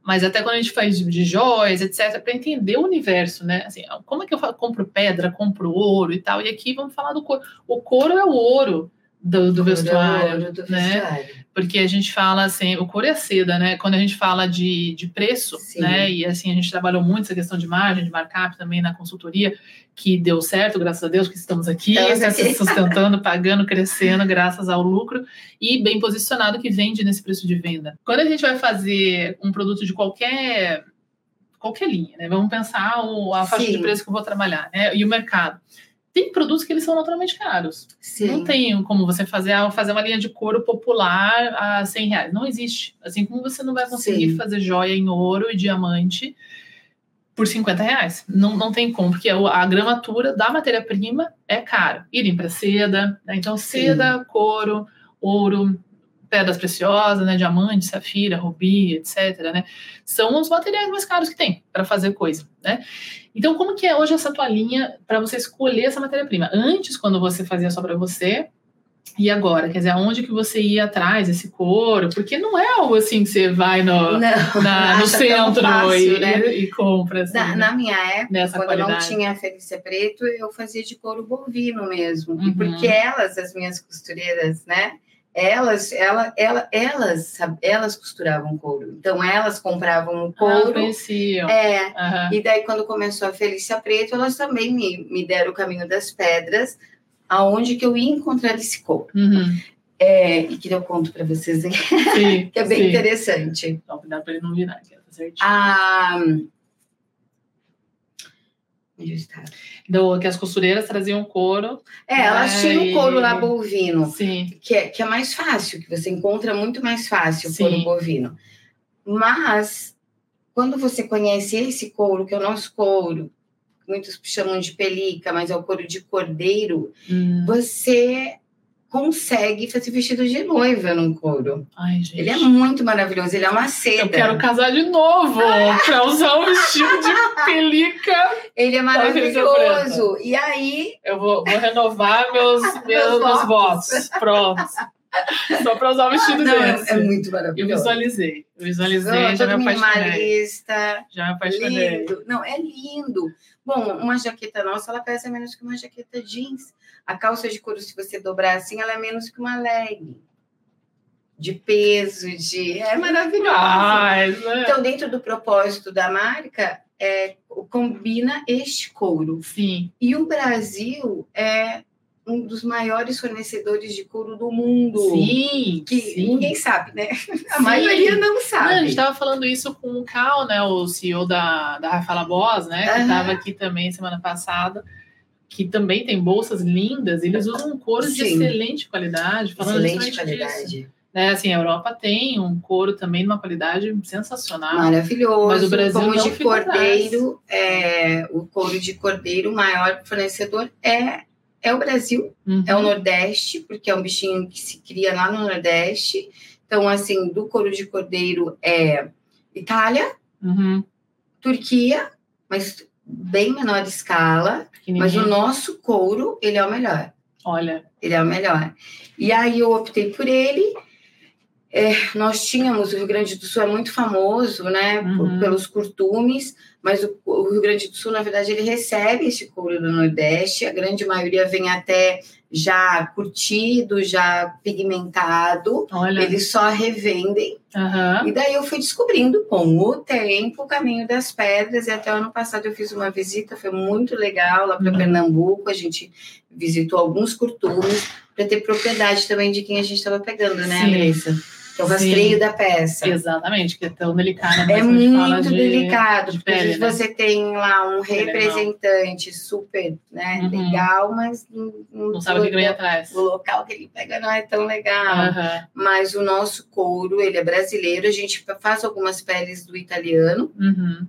Mas até quando a gente faz de, de joias, etc., para entender o universo, né? Assim, como é que eu compro pedra, compro ouro e tal? E aqui vamos falar do couro. O couro é o ouro do, do vestuário, Do né? vestuário. Porque a gente fala assim, o couro é seda, né? Quando a gente fala de, de preço, Sim. né? E assim, a gente trabalhou muito essa questão de margem, de markup também na consultoria, que deu certo, graças a Deus, que estamos aqui, né, se sustentando, pagando, crescendo, graças ao lucro, e bem posicionado que vende nesse preço de venda. Quando a gente vai fazer um produto de qualquer qualquer linha, né? Vamos pensar o, a faixa Sim. de preço que eu vou trabalhar, né? E o mercado. Tem produtos que eles são naturalmente caros. Sim. Não tem como você fazer, ah, fazer uma linha de couro popular a 100 reais. Não existe. Assim como você não vai conseguir Sim. fazer joia em ouro e diamante por 50 reais. Não, não tem como, porque a gramatura da matéria-prima é cara. Irem para seda, né? então seda, couro, ouro, pedras preciosas, né? diamante, safira, rubi, etc. Né? São os materiais mais caros que tem para fazer coisa. Né? Então, como que é hoje essa tua linha para você escolher essa matéria-prima? Antes, quando você fazia só para você, e agora? Quer dizer, aonde que você ia atrás desse couro? Porque não é algo assim que você vai no, Não, na- no centro fácil, e, né? e compra. Assim, Na, né? na minha época, Nessa quando eu não qualidade. tinha Felícia Preto, eu fazia de couro bovino mesmo. Uhum. E porque elas, as minhas costureiras, né? Elas, ela, ela, elas, elas costuravam couro. Então elas compravam o Ah, couro. conheciam. é, Aham. e daí, quando começou a Felícia Preto, elas também me, me deram o caminho das pedras, aonde que eu ia encontrar esse couro. Uhum. É, e que eu conto para vocês, hein, Sim, que é bem sim. interessante. Então, cuidado para ele não virar, que é certinho. A... Do, que as costureiras traziam couro. É, elas É, tinham couro lá bovino, Sim. que é, que é mais fácil, que você encontra muito mais fácil o Sim. couro bovino. Mas, quando você conhece esse couro, que é o nosso couro, muitos chamam de pelica, mas é o couro de cordeiro, Hum. você consegue fazer vestido de noiva no couro. Ai, gente. Ele é muito maravilhoso, ele é uma seda. Eu quero casar de novo para usar um vestido de pelica. Ele é maravilhoso. E aí, Eu vou, vou renovar meus, meus, meus votos. Pronto. Só para usar o vestido não, é, desse. é muito Eu maravilhoso. visualizei. Eu visualizei, Não, já me apaixonei. minimalista, Já me apaixonei. lindo. Não, é lindo. Bom, uma jaqueta nossa, ela pesa menos que uma jaqueta jeans. A calça de couro, se você dobrar assim, ela é menos que uma leg. De peso, de... É maravilhosa. Mas, né? Então, dentro do propósito da marca, é, combina este couro. Sim. E o Brasil é um dos maiores fornecedores de couro do mundo. Sim. Que sim. ninguém sabe, né? A Sim. maioria não Não, sabe. a gente estava falando isso com o Cal, né, o CEO da, da Rafaela Boss, né, que estava aqui também semana passada, que também tem bolsas lindas. Eles usam um couro de Sim. excelente qualidade, Excelente justamente disso. qualidade. Né, assim, a Europa tem um couro também de uma qualidade sensacional. Maravilhoso. Mas o Brasil Como não de cordeiro, é, o couro de cordeiro, o maior fornecedor é, é o Brasil, Uhum. é o Nordeste, porque é um bichinho que se cria lá no Nordeste. Então, assim, do couro de cordeiro é Itália, Uhum. Turquia, mas bem menor escala. Mas o nosso couro, ele é o melhor. Olha, Ele é o melhor. E aí eu optei por ele. É, nós tínhamos, o Rio Grande do Sul é muito famoso, né, por- Uhum. pelos curtumes, mas o, o Rio Grande do Sul, na verdade, ele recebe esse couro do Nordeste, a grande maioria vem até já curtido, já pigmentado, olha. eles só revendem. Aham. E daí eu fui descobrindo com o tempo o caminho das pedras, e até o ano passado eu fiz uma visita, foi muito legal lá para Uhum. Pernambuco, a gente visitou alguns curtumes para ter propriedade também de quem a gente estava pegando, né, Sim. Andressa? Que é o rastreio Sim. da peça. Exatamente, que é tão delicado. É muito de, delicado, de porque pele, né? você tem lá um representante super né, uhum. legal, mas não, não sabe o que vem atrás. O local que ele pega não é tão legal. Uhum. Mas o nosso couro, ele é brasileiro, a gente faz algumas peles do italiano, uhum.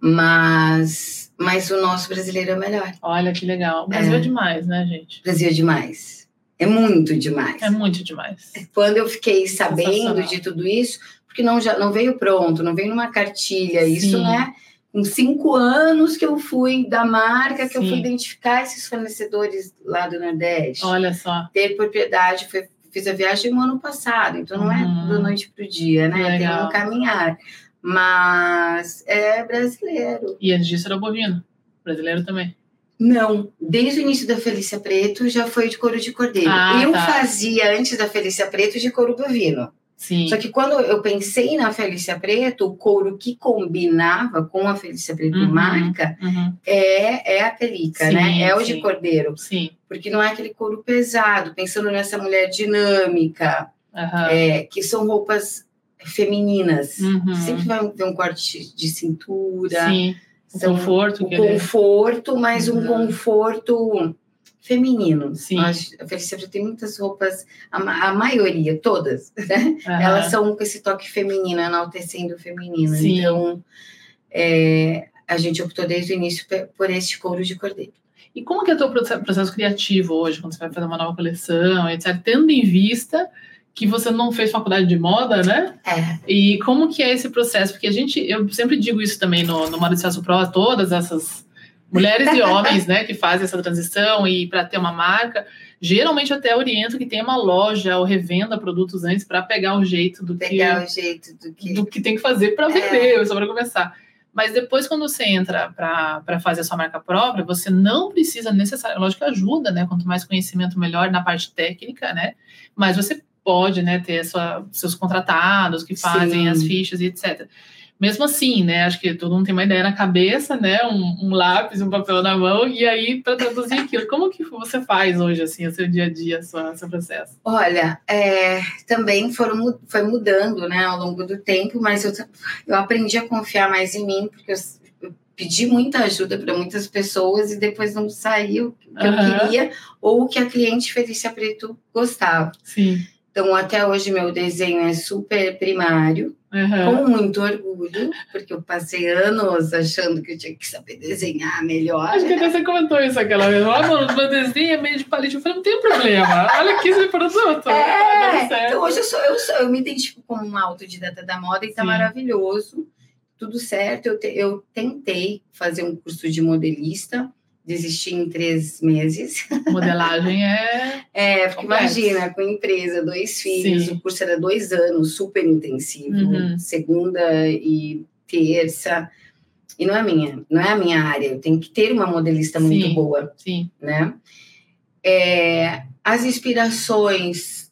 mas, mas o nosso brasileiro é melhor. Olha que legal. O Brasil é, é demais, né, gente? Brasil é demais. É muito demais. É muito demais. Quando eu fiquei sabendo de tudo isso, porque não, já, não veio pronto, não veio numa cartilha, Sim. isso, né? Com cinco anos que eu fui da marca, que Sim. eu fui identificar esses fornecedores lá do Nordeste. Olha só. Ter propriedade, foi, fiz a viagem no ano passado, então não é uhum. é da noite para o dia, né? Legal. Tem um caminhar. Mas é brasileiro. E antes disso era bovino. Brasileiro também. Não, desde o início da Felícia Preto já foi de couro de cordeiro. Ah, eu tá. fazia antes da Felícia Preto de couro bovino. Sim. Só que quando eu pensei na Felícia Preto, o couro que combinava com a Felícia Preto uhum, marca uhum. É, é a pelica, sim, né? É o sim. de cordeiro. Sim. Porque não é aquele couro pesado, pensando nessa mulher dinâmica, uhum. é, que são roupas femininas. Uhum. Sempre vai ter um corte de cintura. Sim São conforto. O conforto, mas uhum. um conforto feminino. Sim. A Felícia tem muitas roupas, a, a maioria, todas, né? Uhum. Elas são com esse toque feminino, enaltecendo o feminino. Sim. Então, é, a gente optou desde o início por este couro de cordeiro. E como que é o teu processo criativo hoje, quando você vai fazer uma nova coleção, etc., tendo em vista que você não fez faculdade de moda, né? É. E como que é esse processo? Porque a gente, eu sempre digo isso também no, no Mauriciaço Pro, todas essas mulheres e homens, né, que fazem essa transição e para ter uma marca, geralmente até oriento que tenha uma loja ou revenda produtos antes para pegar o jeito do pegar que o jeito do que do que tem que fazer para vender, é. só para começar. Mas depois, quando você entra para fazer a sua marca própria, você não precisa necessariamente, lógico que ajuda, né? Quanto mais conhecimento, melhor na parte técnica, né? Mas você pode, né, ter sua, seus contratados que fazem Sim. as fichas e etc. Mesmo assim, né, acho que todo mundo tem uma ideia na cabeça, né, um, um lápis, um papel na mão, e aí para traduzir aquilo, como que você faz hoje, assim, o seu dia a dia, o seu, processo? Olha, é, também foram, foi mudando, né, ao longo do tempo, mas eu, eu aprendi a confiar mais em mim, porque eu, eu pedi muita ajuda para muitas pessoas e depois não saiu o que uhum. eu queria ou o que a cliente Felícia Preto gostava. Sim. Então, até hoje, meu desenho é super primário, uhum. com muito orgulho, porque eu passei anos achando que eu tinha que saber desenhar melhor. Acho que até você comentou isso aquela vez. Ah, mano, meu desenho é meio de palito. Eu falei, não tem problema. Olha aqui esse produto. É, então hoje eu, sou, eu, sou, eu me identifico como uma autodidata da moda e tá Sim. maravilhoso. Tudo certo. Eu, te, eu tentei fazer um curso de modelista desisti em três meses. Modelagem é. É, porque imagina, com empresa, dois filhos, Sim. o curso era dois anos, super intensivo, uhum. segunda e terça. E não é minha, não é a minha área. Eu tenho que ter uma modelista muito Sim. boa. Sim. Né? É, as inspirações.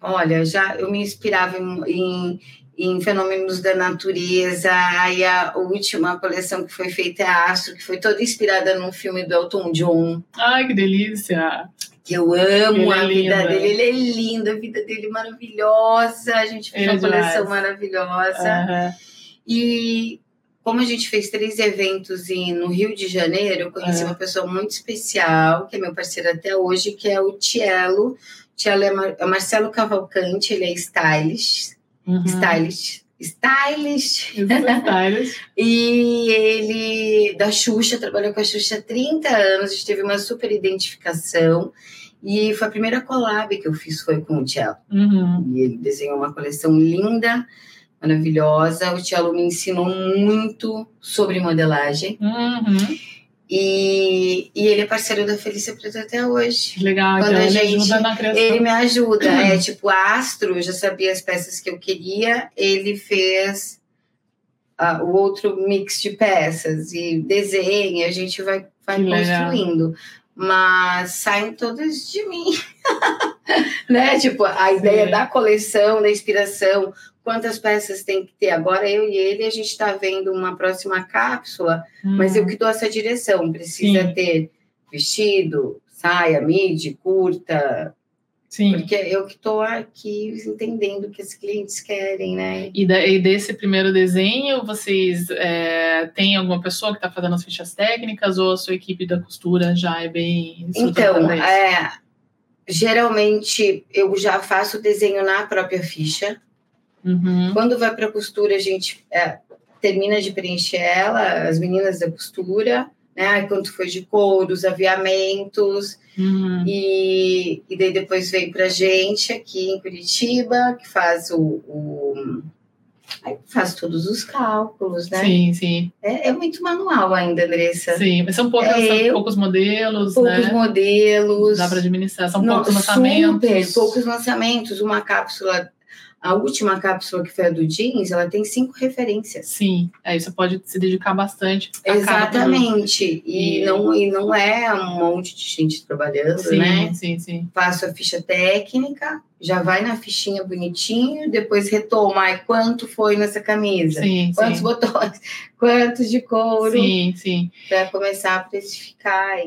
Olha, já eu me inspirava em, em em fenômenos da natureza. Aí a última coleção que foi feita é a Astro, que foi toda inspirada num filme do Elton John. Ai, que delícia! Que eu amo ele a é vida linda. dele. Ele é lindo, a vida dele é maravilhosa. A gente fez ele uma é coleção maravilhosa. Uhum. E como a gente fez três eventos em, no Rio de Janeiro, eu conheci uma pessoa muito especial, que é meu parceiro até hoje, que é o Tielo. Tielo é, Mar é Marcelo Cavalcante, ele é stylist uhum. stylist. Stylist. stylist. e ele, da Xuxa, trabalhou com a Xuxa há 30 anos, a gente teve uma super identificação. E foi a primeira collab que eu fiz, foi com o Tiago. Uhum. E ele desenhou uma coleção linda, maravilhosa. O Tiago me ensinou muito sobre modelagem. Uhum. E, e ele é parceiro da Felícia Preto até hoje. Legal, Quando então a gente, ele ajuda na criação. Ele me ajuda. é tipo, Astro, já sabia as peças que eu queria, ele fez uh, o outro mix de peças e desenha, a gente vai, vai construindo. Legal. Mas saem todas de mim. né? Tipo, a ideia Sim. da coleção, da inspiração, quantas peças tem que ter. Agora eu e ele, a gente está vendo uma próxima cápsula, hum. mas eu que dou essa direção. Precisa Sim. ter vestido, saia, midi, curta, Sim. Porque eu que estou aqui entendendo o que os clientes querem, né? E, da, e desse primeiro desenho, vocês é, têm alguma pessoa que está fazendo as fichas técnicas ou a sua equipe da costura já é bem Então, é, geralmente eu já faço o desenho na própria ficha. Uhum. Quando vai para a costura, a gente é, termina de preencher ela, as meninas da costura, né? Quanto foi de couros, aviamentos, uhum. e, e daí depois vem para gente aqui em Curitiba, que faz o, o faz todos os cálculos, né? Sim, sim. É, é muito manual ainda, Andressa. Sim, mas são, poucas, é, são poucos modelos, poucos né? Poucos modelos. Dá para administrar, são Não, poucos lançamentos. Super, poucos lançamentos. Uma cápsula a última cápsula, que foi a do jeans, ela tem cinco referências. Sim, aí você pode se dedicar bastante. Exatamente. E, e, não, e não é um monte de gente trabalhando, sim, né? Sim, sim. Faço a ficha técnica, já vai na fichinha bonitinho, depois retoma e quanto foi nessa camisa, sim, quantos sim. botões, quantos de couro. Sim, sim. Para começar a precificar.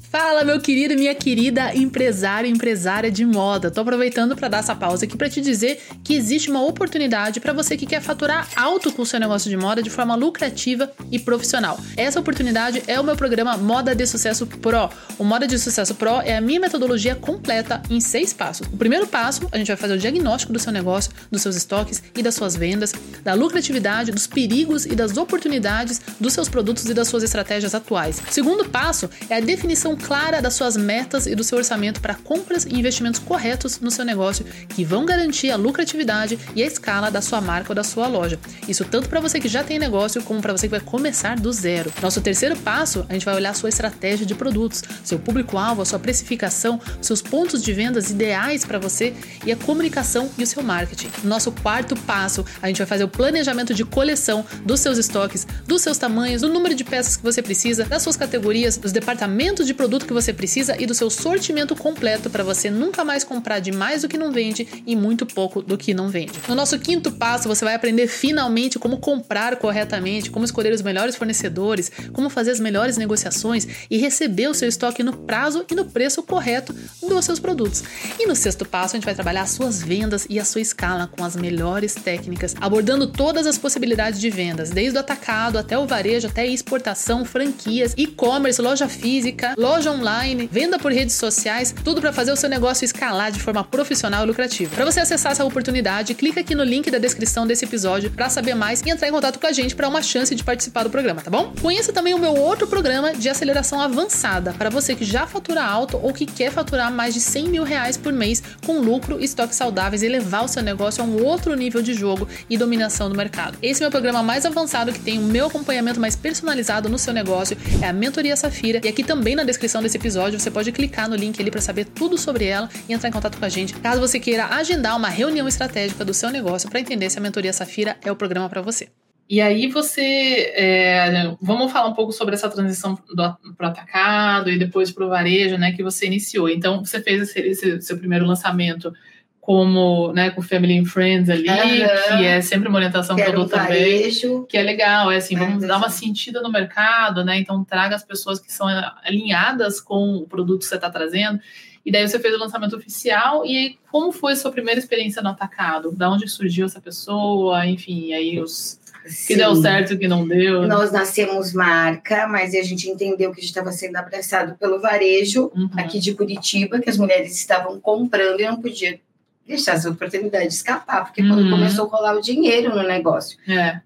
Fala, meu querido e minha querida empresária e empresária de moda. Tô aproveitando para dar essa pausa aqui para te dizer que existe uma oportunidade para você que quer faturar alto com o seu negócio de moda de forma lucrativa e profissional. Essa oportunidade é o meu programa Moda de Sucesso Pro. O Moda de Sucesso Pro é a minha metodologia completa em seis passos. O primeiro passo a gente vai fazer o diagnóstico do seu negócio, dos seus estoques e das suas vendas, da lucratividade, dos perigos e das oportunidades dos seus produtos e das suas estratégias atuais. O segundo passo é a definição clara das suas metas e do seu orçamento para compras e investimentos corretos no seu negócio que vão garantir a lucratividade e a escala da sua marca ou da sua loja. Isso tanto para você que já tem negócio como para você que vai começar do zero. Nosso terceiro passo, a gente vai olhar a sua estratégia de produtos, seu público-alvo, a sua precificação, seus pontos de vendas ideais para você e a comunicação e o seu marketing. No nosso quarto passo, a gente vai fazer o planejamento de coleção dos seus estoques, dos seus tamanhos, do número de peças que você precisa, das suas categorias, dos departamentos de produto que você precisa e do seu sortimento completo para você nunca mais comprar de mais do que não vende e muito pouco do que não vende. No nosso quinto passo, você vai aprender finalmente como comprar corretamente, como escolher os melhores fornecedores, como fazer as melhores negociações e receber o seu estoque no prazo e no preço correto dos seus produtos. E no sexto passo, a gente vai trabalhar as suas vendas e a sua escala com as melhores técnicas, abordando todas as possibilidades de vendas, desde o atacado até o varejo, até exportação, franquias, e-commerce, loja física, loja online, venda por redes sociais, tudo para fazer o seu negócio escalar de forma profissional e lucrativa. Para você acessar essa oportunidade, clica aqui no link da descrição desse episódio para saber mais e entrar em contato com a gente para uma chance de participar do programa, tá bom? Conheça também o meu outro programa de aceleração avançada para você que já fatura alto ou que quer faturar mais de 100 mil reais por mês com lucro lucro, estoques saudáveis e levar o seu negócio a um outro nível de jogo e dominação do mercado. Esse é o meu programa mais avançado que tem o meu acompanhamento mais personalizado no seu negócio, é a Mentoria Safira. E aqui também na descrição desse episódio você pode clicar no link ali para saber tudo sobre ela e entrar em contato com a gente, caso você queira agendar uma reunião estratégica do seu negócio para entender se a Mentoria Safira é o programa para você. E aí você, é, vamos falar um pouco sobre essa transição para o atacado e depois para o varejo, né, que você iniciou. Então, você fez esse, esse seu primeiro lançamento como, né, com Family and Friends ali, uhum. que é sempre uma orientação para produto também, que é legal, é assim, vamos é, dar uma sentida no mercado, né, então traga as pessoas que são alinhadas com o produto que você está trazendo, e daí você fez o lançamento oficial, e aí como foi a sua primeira experiência no atacado? Da onde surgiu essa pessoa, enfim, aí os que deu certo, que não deu. Nós nascemos marca, mas a gente entendeu que a gente estava sendo abraçado pelo varejo uhum. aqui de Curitiba, que as mulheres estavam comprando e não podia deixar essa oportunidade de escapar, porque uhum. quando começou a rolar o dinheiro no negócio. É.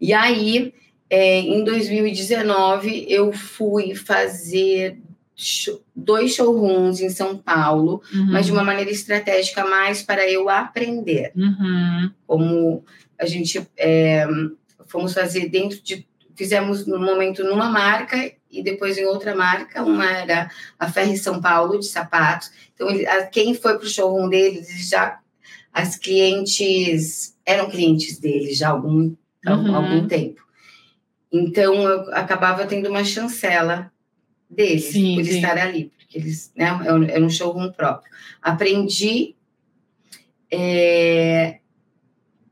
E aí, é, em 2019, eu fui fazer dois showrooms em São Paulo, uhum. mas de uma maneira estratégica mais para eu aprender. Uhum. Como a gente é, fomos fazer dentro de. Fizemos no momento numa marca e depois em outra marca. Uma era a Ferre São Paulo, de sapatos. Então, ele, a, quem foi para o showroom deles, já. As clientes eram clientes deles já há algum, uhum. algum tempo. Então, eu acabava tendo uma chancela deles sim, por sim. estar ali, porque eles, né, era um showroom próprio. Aprendi. É,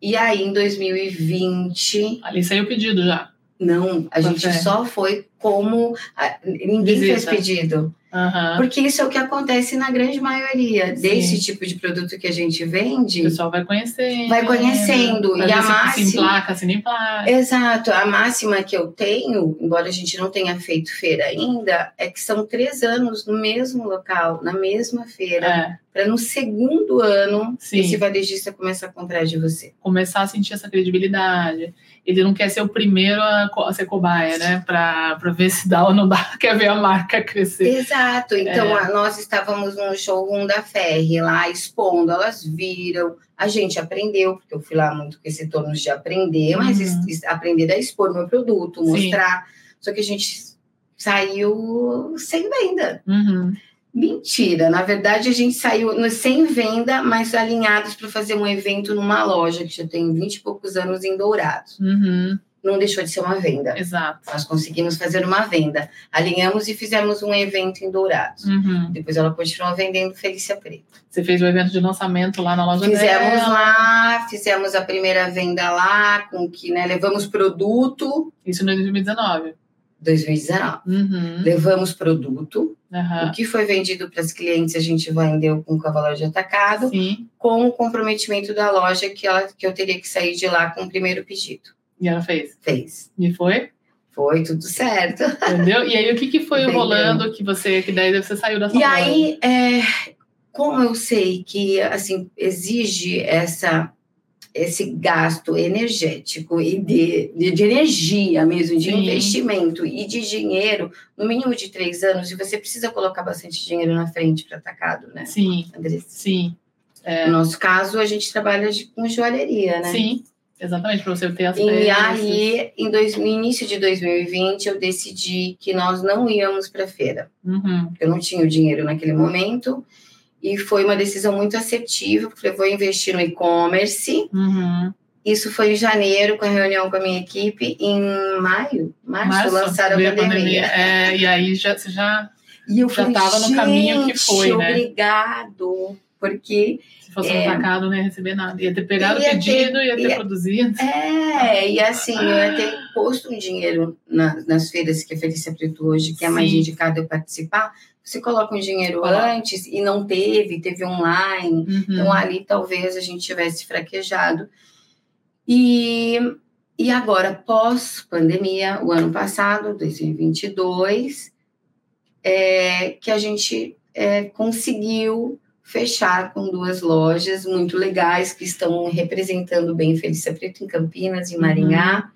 e aí, em 2020. Ali saiu o pedido já. Não, a gente é. só foi como. A, ninguém Visita. fez pedido. Aham. Porque isso é o que acontece na grande maioria Sim. desse tipo de produto que a gente O vende. pessoal vai conhecendo. Vai conhecendo, Vai e a se- máxima- emplaca, se nem emplaca. Exato, a máxima que eu tenho, embora a gente não tenha feito feira ainda, é que são três anos no mesmo local, na mesma feira, É, para no segundo ano Sim. esse varejista começar a comprar de você. começar a sentir essa credibilidade. Ele não quer ser o primeiro a, a ser cobaia, né? Pra ver se dá ou não dá. Quer ver a marca crescer. Exato, então É. nós estávamos no showroom da Ferri lá expondo, elas viram, a gente aprendeu, porque eu fui lá muito com esse tônus de aprender, mas Uhum. aprender a expor meu produto, Sim. mostrar. Só que a gente saiu sem venda. Uhum. Mentira, na verdade a gente saiu no- sem venda, mas alinhados para fazer um evento numa loja que já tem 20 e poucos anos em Dourados. Uhum. Não deixou de ser uma venda. Exato. Nós conseguimos fazer uma venda. Alinhamos e fizemos um evento em Dourados. Uhum. Depois ela continuou vendendo Felícia Preta. Você fez o evento de lançamento lá na loja Fizemos dela. lá, fizemos a primeira venda lá, com que né, levamos produto, Isso em 2019. 2019. Uhum. Levamos produto. Aham. O que foi vendido para os clientes a gente vendeu com o cavalo de atacado. Sim. com o comprometimento da loja que, ela, que eu teria que sair de lá com o primeiro pedido. E ela fez. Fez. E foi? Foi tudo certo. Entendeu? E aí, o que, que foi Entendeu. rolando que você, que daí você saiu dessa E loja? aí, é, como eu sei que assim exige essa esse gasto energético e de, de, de energia mesmo, de Sim. investimento e de dinheiro, no mínimo de três anos, e você precisa colocar bastante dinheiro na frente para atacado, né, Sim, Andressa? sim. É, No nosso caso, a gente trabalha de, com joalheria, né? Sim, exatamente, para você ter as E aí, em dois, no início de 2020, eu decidi que nós não íamos para a feira. Uhum. Eu não tinha o dinheiro naquele momento. E foi uma decisão muito assertiva, porque eu vou investir no e-commerce. Uhum. Isso foi em janeiro, com a reunião com a minha equipe. Em maio, março, lançaram a veio pandemia. É, e aí já, você já, E eu Já falei, tava no caminho que "Gente, foi, né?" obrigado. Porque se fosse É. um atacado, não ia receber nada. Ia ter pegado o Ia ter- pedido, ia ter ia- produzido. É, e assim, eu ia ter posto um dinheiro na- nas feiras que a Felícia Preto hoje, que é mais indicada eu participar. Você coloca um dinheiro antes e não teve, teve online. Uhum. Então ali talvez a gente tivesse fraquejado. E, e agora, pós-pandemia, o ano passado, 2022, é, que a gente é, conseguiu fechar com duas lojas muito legais que estão representando bem Felícia Preto em Campinas, em Maringá.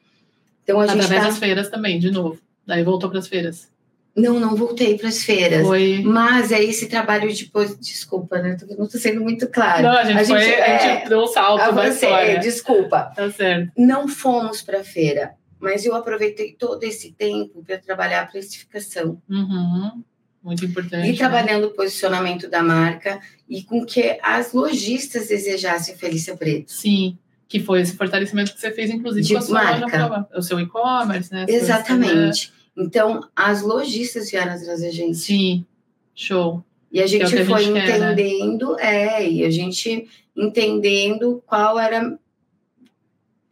Então a gente Através tá... das feiras também, de novo. Daí voltou para as feiras. Não, não voltei para as feiras. Foi. Mas é esse trabalho de. Desculpa, né? Não estou sendo muito clara. Não, a gente, foi, a é, gente deu um salto da história. desculpa. Tá certo. Não fomos para a feira, mas eu aproveitei todo esse tempo para trabalhar a precificação Uhum. Muito importante. e né? trabalhando o posicionamento da marca e com que as lojistas desejassem Felícia Preto. Sim, que foi esse fortalecimento que você fez, inclusive, De com a sua loja marca. própria, o seu e-commerce, né? Exatamente. Então, as lojistas vieram atrás da gente. Sim, show. E a gente é que a foi gente quer, né? entendendo, é, e a gente entendendo qual era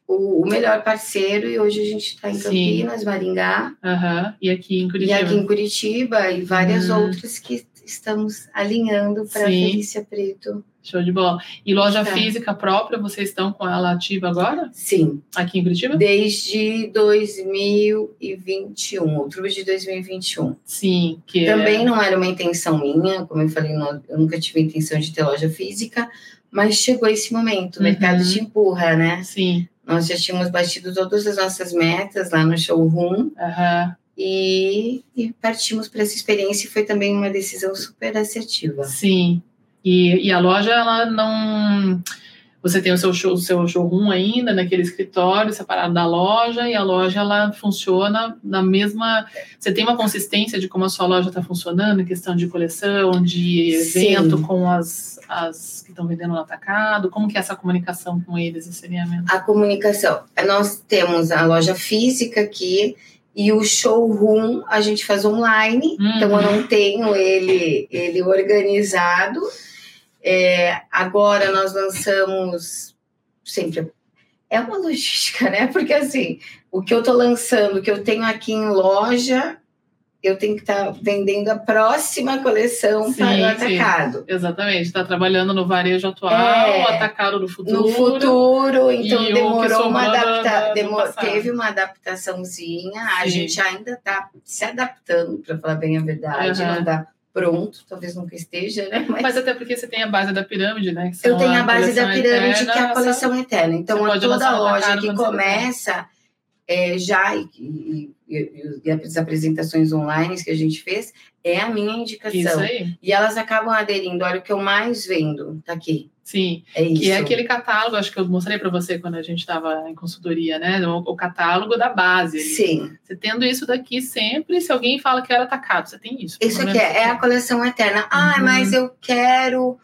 o, o melhor parceiro, e hoje a gente está em Sim. Campinas, Maringá, Aham. E aqui em e Curitiba. aqui em Curitiba, e várias Hum. outras que estamos alinhando para Sim. Felícia Preto. Show de bola. E loja Tá. física própria, vocês estão com ela ativa agora? Sim, Aqui em Curitiba? desde 2021, outubro de 2021. Sim, que Também é... não era uma intenção minha, como eu falei, não- eu nunca tive intenção de ter loja física, mas chegou esse momento, o Uhum. mercado te empurra, né? Sim. Nós já tínhamos batido todas as nossas metas lá no showroom Aham. e, e partimos para essa experiência e foi também uma decisão super assertiva. Sim. E, e a loja, ela não. Você tem o seu, show, o seu showroom ainda, naquele escritório separado da loja, e a loja ela funciona na mesma. Você tem uma consistência de como a sua loja está funcionando, em questão de coleção, de evento Sim. com as, as que estão vendendo no atacado? Como que é essa comunicação com eles, esse alinhamento? A comunicação, nós temos a loja física aqui e o showroom a gente faz online, Uhum. então eu não tenho ele, ele organizado. É, agora nós lançamos sempre. É uma logística, né? Porque assim, o que eu tô lançando, o que eu tenho aqui em loja, eu tenho que estar tá vendendo a próxima coleção sim, para o atacado. Sim. Exatamente, está trabalhando no varejo atual, é, atacado no futuro. No futuro, então demorou uma adaptação. teve uma adaptaçãozinha, sim. a gente ainda está se adaptando, para falar bem a verdade, uhum. não dá pronto, talvez nunca esteja, né? Mas, Mas, até porque você tem a base da pirâmide, né? eu tenho a, a base da pirâmide, eterna, que é a coleção eterna. Então, toda loja que começa é, já, e, e, e, e, as apresentações online que a gente fez, é a minha indicação. Isso aí. E elas acabam aderindo. Olha, o que eu mais vendo tá aqui. Sim, é isso. que é aquele catálogo, acho que eu mostrei para você quando a gente estava em consultoria, né? O, o, catálogo da base. Sim. Você tendo isso daqui sempre, se alguém fala que era atacado, você tem isso. Isso aqui é, é a coleção eterna. Ah, uhum. mas eu quero.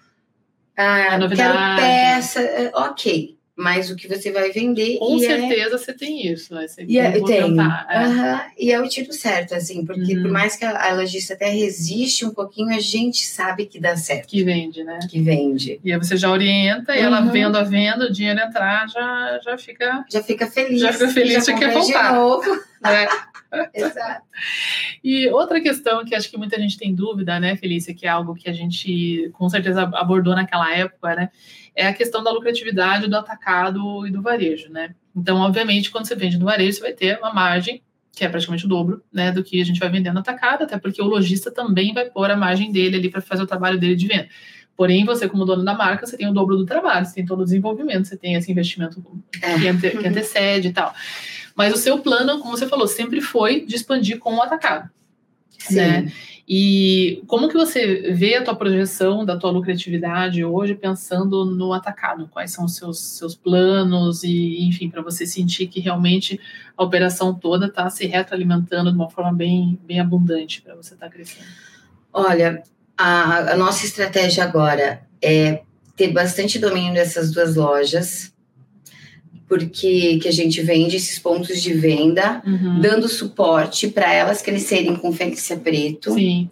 Ah, quero peça. É, ok mas o que você vai vender. Com é certeza é... você tem isso, né? Você e é, tem. É. Uhum. E é o tiro certo, assim, porque uhum. por mais que a, a lojista até resiste um pouquinho, a gente sabe que dá certo. Que vende, né? Que vende. E aí você já orienta, e ela uhum. vendo a venda, o dinheiro entrar, já, já fica. Já fica feliz. Já fica feliz já e quer voltar. De novo. É. Exato. E outra questão que acho que muita gente tem dúvida, né, Felícia, que é algo que a gente com certeza abordou naquela época, né? É a questão da lucratividade do atacado e do varejo, né? Então, obviamente, quando você vende no varejo, você vai ter uma margem que é praticamente o dobro, né, do que a gente vai vender no atacado, até porque o lojista também vai pôr a margem dele ali para fazer o trabalho dele de venda. Porém, você, como dono da marca, você tem o dobro do trabalho, você tem todo o desenvolvimento, você tem esse investimento que, ante, que antecede e tal. Mas o seu plano, como você falou, sempre foi de expandir com o atacado. Sim. Né? E como que você vê a tua projeção da tua lucratividade hoje pensando no atacado? Quais são os seus, seus planos e, enfim, para você sentir que realmente a operação toda está se retroalimentando de uma forma bem, bem abundante para você estar tá crescendo? Olha, a, a nossa estratégia agora é ter bastante domínio dessas duas lojas, porque que a gente vende esses pontos de venda, uhum. dando suporte para elas crescerem com Felícia Preto Sim.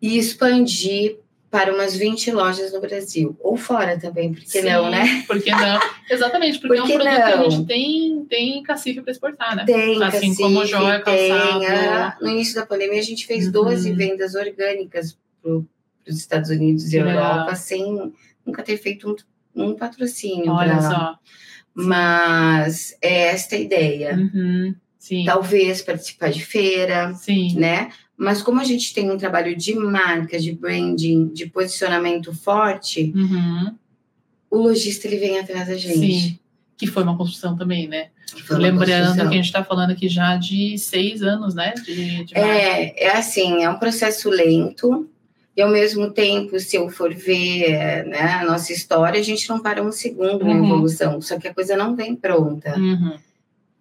e expandir para umas 20 lojas no Brasil, ou fora também, por que Sim, não, né? Por que não? Exatamente, porque por é um produto não? que a gente tem, tem cacife para exportar, né? Tem, assim cacife, como joia, calçado. Tem, no início da pandemia, a gente fez uhum. 12 vendas orgânicas para os Estados Unidos e Europa, sem nunca ter feito um, um patrocínio. Olha só. Mas é esta a ideia. Uhum, Talvez participar de feira, sim. né? Mas como a gente tem um trabalho de marca, de branding, de posicionamento forte, uhum. o lojista ele vem atrás da gente. Sim. Que foi uma construção também, né? Lembrando que a gente está falando aqui já de seis anos, né? De, de é, é assim, é um processo lento, e ao mesmo tempo, se eu for ver né, a nossa história, a gente não para um segundo uhum. na evolução, só que a coisa não vem pronta. Uhum.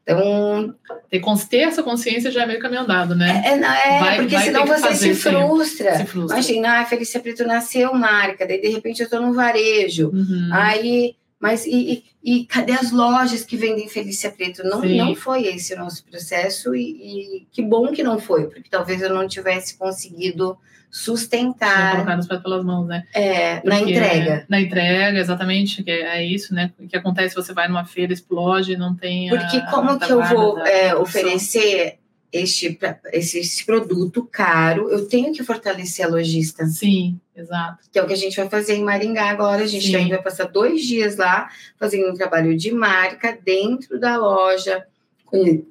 Então. Ter, ter essa consciência já é meio caminho andado, né? É, não, é vai, porque vai senão você se frustra. se frustra. Imagina, ah, Felícia Preto nasceu marca, daí de repente eu estou no varejo. Uhum. Aí. Mas e, e, e, cadê as lojas que vendem Felícia Preto? Não, não foi esse o nosso processo, e, e que bom que não foi, porque talvez eu não tivesse conseguido sustentar. Colocar os pés pelas mãos, né? É, Porque, na entrega. Na entrega, exatamente, que é isso, né? O que acontece você vai numa feira, explode, não tem. Porque como que eu vou é, oferecer este, esse, esse, produto caro, eu tenho que fortalecer a lojista. Sim, exato. Que é o que a gente vai fazer em Maringá agora. A gente Sim. vai passar dois dias lá fazendo um trabalho de marca dentro da loja,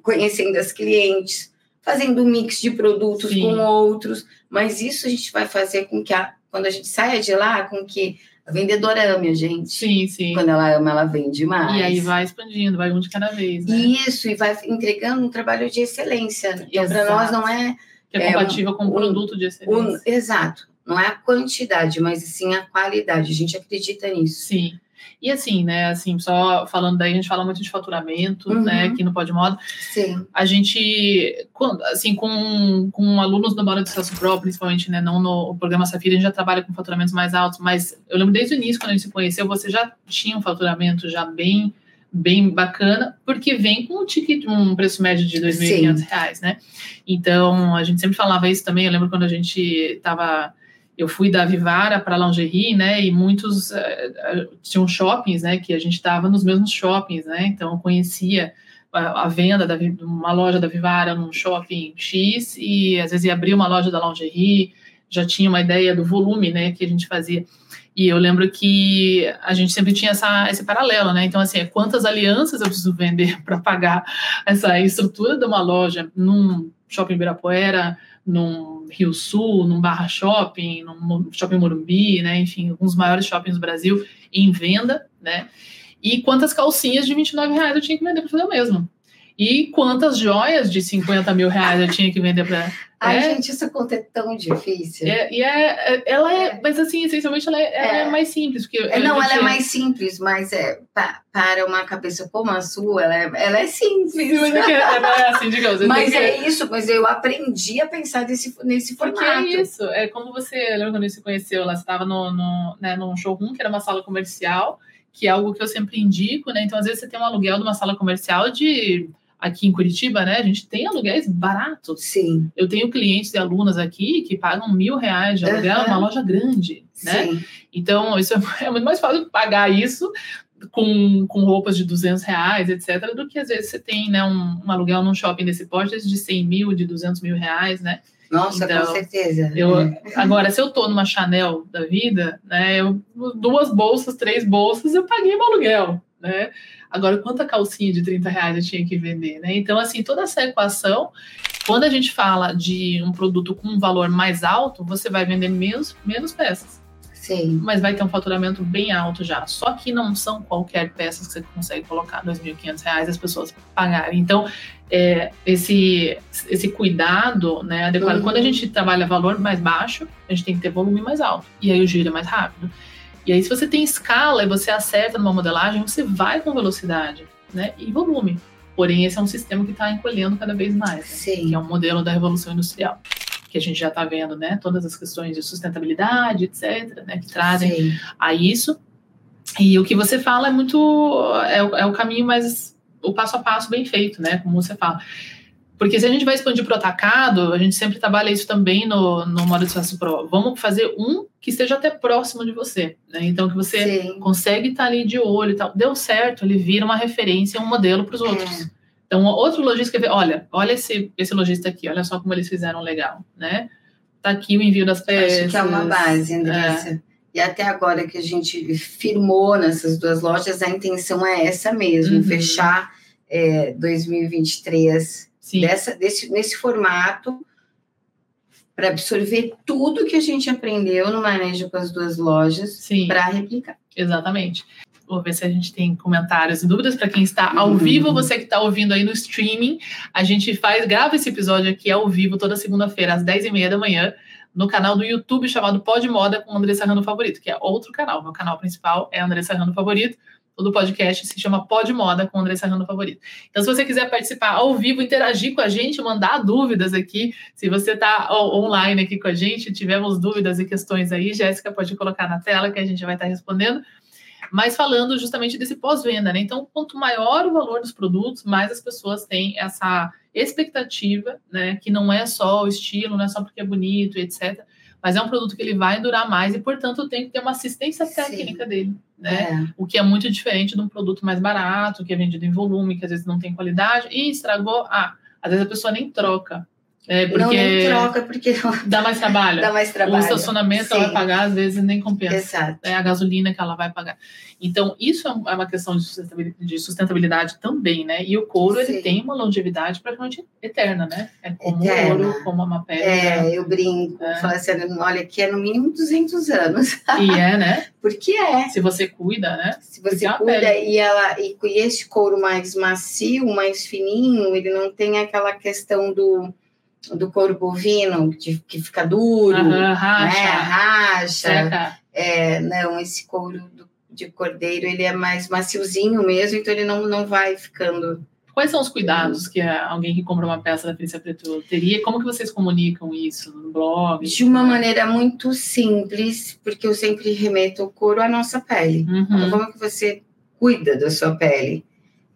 conhecendo as clientes, fazendo um mix de produtos Sim. com outros, mas isso a gente vai fazer com que a, quando a gente saia de lá, com que a vendedora ame a gente. Sim, sim. Quando ela ama, ela vende mais. E aí vai expandindo, vai um de cada vez, né? Isso, e vai entregando um trabalho de excelência. Então, para nós não é... Que é, é compatível um, com um produto de excelência. Um, exato. Não é a quantidade, mas sim a qualidade. A gente acredita nisso. Sim. E assim, né, assim, só falando daí, a gente fala muito de faturamento, uhum. né, aqui no Pode Moda. Sim. A gente, assim, com, com alunos do Bora de Celso Pro, principalmente, né, não no programa Safira, a gente já trabalha com faturamentos mais altos, mas eu lembro desde o início, quando a gente se conheceu, você já tinha um faturamento já bem bem bacana, porque vem com um ticket, um preço médio de R$ 2.500, né? Então, a gente sempre falava isso também, eu lembro quando a gente estava eu fui da Vivara para Lingerie, né, e muitos uh, tinham shoppings, né, que a gente estava nos mesmos shoppings, né, então conhecia a, a venda de uma loja da Vivara num shopping X e às vezes ia abrir uma loja da lingerie, já tinha uma ideia do volume, né, que a gente fazia. E eu lembro que a gente sempre tinha essa, esse paralelo, né? Então, assim, quantas alianças eu preciso vender para pagar essa estrutura de uma loja num shopping Ibirapuera, num Rio Sul, num Barra Shopping, num Shopping Morumbi, né? Enfim, alguns maiores shoppings do Brasil em venda, né? E quantas calcinhas de 29 reais eu tinha que vender para fazer o mesmo. E quantas joias de 50 mil reais eu tinha que vender para. Ai, é, gente, essa conta é tão difícil. É, e é, é ela é, é, mas assim, essencialmente ela é, ela é, é. mais simples. Porque não, ela é mais simples, mas é, para uma cabeça como a sua, ela é, ela é simples. Sim, mas é assim, digamos. mas é isso, mas eu aprendi a pensar desse, nesse formato. Porque é isso, é como você, lembra quando você conheceu, lá você estava no, no, né, num showroom, que era uma sala comercial, que é algo que eu sempre indico, né? Então, às vezes, você tem um aluguel de uma sala comercial de aqui em Curitiba, né? A gente tem aluguéis baratos. Sim. Eu tenho clientes e alunas aqui que pagam mil reais de aluguel uhum. numa loja grande, né? Sim. Então, isso é, é muito mais fácil pagar isso com, com roupas de 200 reais, etc., do que às vezes você tem né, um, um aluguel num shopping desse porte de 100 mil, de 200 mil reais, né? Nossa, então, com certeza. Eu, é. Agora, se eu tô numa Chanel da vida, né, eu, duas bolsas, três bolsas, eu paguei meu aluguel, né? Agora, quanta calcinha de 30 reais eu tinha que vender, né? Então, assim, toda essa equação, quando a gente fala de um produto com um valor mais alto, você vai vender menos, menos peças. Sim. Mas vai ter um faturamento bem alto já. Só que não são qualquer peças que você consegue colocar R$ 2.500 as pessoas pagarem. Então, é, esse, esse cuidado né, adequado. Uhum. Quando a gente trabalha valor mais baixo, a gente tem que ter volume mais alto. E aí o giro é mais rápido. E aí, se você tem escala e você acerta numa modelagem, você vai com velocidade né, e volume. Porém, esse é um sistema que está encolhendo cada vez mais, né? Sim. que é um modelo da revolução industrial, que a gente já está vendo, né? Todas as questões de sustentabilidade, etc., né, que trazem Sim. a isso. E o que você fala é muito é, é o caminho mais o passo a passo bem feito, né? Como você fala. Porque se a gente vai expandir para o atacado, a gente sempre trabalha isso também no, no modo de sucesso pro. Vamos fazer um que esteja até próximo de você. Né? Então, que você Sim. consegue estar tá ali de olho e tal. Deu certo, ele vira uma referência, um modelo para os outros. É. Então, outro lojista vê, olha, olha esse, esse lojista aqui, olha só como eles fizeram legal, né? Tá aqui o envio das peças. Acho que é uma base, Andressa. É. E até agora que a gente firmou nessas duas lojas, a intenção é essa mesmo, uhum. fechar é, 2023 dessa, desse, nesse formato para absorver tudo que a gente aprendeu no manejo com as duas lojas para replicar. Exatamente. Vou ver se a gente tem comentários e dúvidas para quem está ao uhum. vivo, você que está ouvindo aí no streaming. A gente faz, grava esse episódio aqui ao vivo toda segunda-feira, às 10h30 da manhã, no canal do YouTube chamado Pod Moda com André Serrano Favorito, que é outro canal. Meu canal principal é André Serrano Favorito. Todo podcast se chama Pod Moda com André Serrano Favorito. Então, se você quiser participar ao vivo, interagir com a gente, mandar dúvidas aqui, se você está online aqui com a gente, tivemos dúvidas e questões aí, Jéssica pode colocar na tela que a gente vai estar respondendo. Mas falando justamente desse pós-venda, né? Então, quanto maior o valor dos produtos, mais as pessoas têm essa expectativa, né? Que não é só o estilo, não é só porque é bonito, etc mas é um produto que ele vai durar mais e, portanto, tem que ter uma assistência técnica Sim. dele, né? É. O que é muito diferente de um produto mais barato, que é vendido em volume, que às vezes não tem qualidade, e estragou, ah, às vezes a pessoa nem troca. É porque não nem troca porque dá mais trabalho. Dá mais trabalho. O estacionamento Sim. ela vai pagar, às vezes nem compensa. Exato. É a gasolina que ela vai pagar. Então, isso é, é uma questão de sustentabilidade, de sustentabilidade também, né? E o couro, Sim. ele tem uma longevidade praticamente eterna, né? É como Eterna. ouro, como uma pedra. É, eu brinco, é. falo assim, olha, aqui é no mínimo 200 anos. E é, né? Porque é. Se você cuida, né? Se você Porque é cuida e, ela, e esse couro mais macio, mais fininho, ele não tem aquela questão do do couro bovino, que, que fica duro, uhum, racha, né? racha. É, não, esse couro do, de cordeiro, ele é mais maciozinho mesmo, então ele não, não vai ficando... Quais são os cuidados que alguém que compra uma peça da Felícia Preto teria? Como que vocês comunicam isso no blog? De uma maneira muito simples, porque eu sempre remeto o couro à nossa pele. Uhum. Então, como que você cuida da sua pele?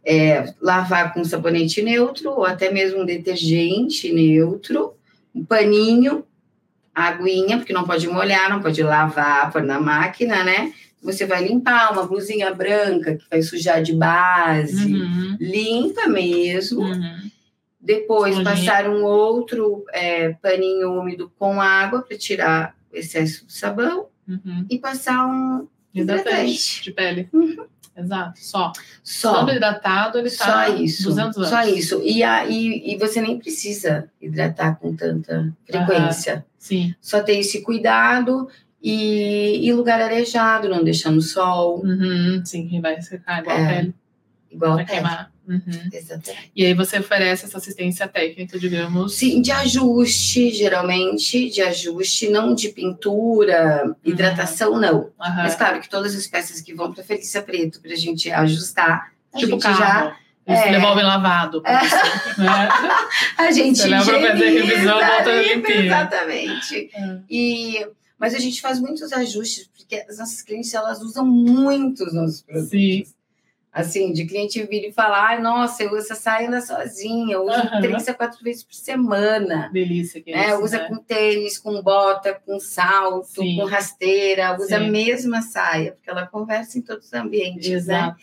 É, lavar com sabonete neutro ou até mesmo um detergente neutro, um paninho, aguinha, porque não pode molhar, não pode lavar, pôr na máquina, né? Você vai limpar uma blusinha branca que vai sujar de base, Uhum. limpa mesmo. Uhum. Depois passar um outro é, paninho úmido com água para tirar o excesso do sabão Uhum. e passar um Hidratante hidratante. de pele. Exato. Só. Só. Hidratado, ele tá Só isso. 200 anos. Só isso. E, aí, e você nem precisa hidratar com tanta frequência. Sim. Só ter esse cuidado e, e lugar arejado, não deixar no sol, Uhum. Sim, que vai secar igual É. a pele. igual Vai a pele. queimar. Uhum. Exatamente. E aí você oferece essa assistência técnica, digamos. Sim, de ajuste, geralmente, de ajuste, não de pintura, hidratação, não. Aham. Mas claro que todas as peças que vão para Felícia Preto, para a gente ajustar, a Tipo gente carro. já. Eles é. devolvem lavado. você, né? A gente Você leva pra fazer revisão, volta. Exatamente. É. E, mas a gente faz muitos ajustes, porque as nossas clientes elas usam muito os nossos produtos. Sim. Assim, de cliente vir e falar, "Ai, nossa, eu uso essa saia sozinha, eu uso Aham. três a quatro vezes por semana. Delícia que é né? isso, usa né? com tênis, com bota, com salto, Sim. com rasteira, usa Sim. a mesma saia, porque ela conversa em todos os ambientes, né? Exato.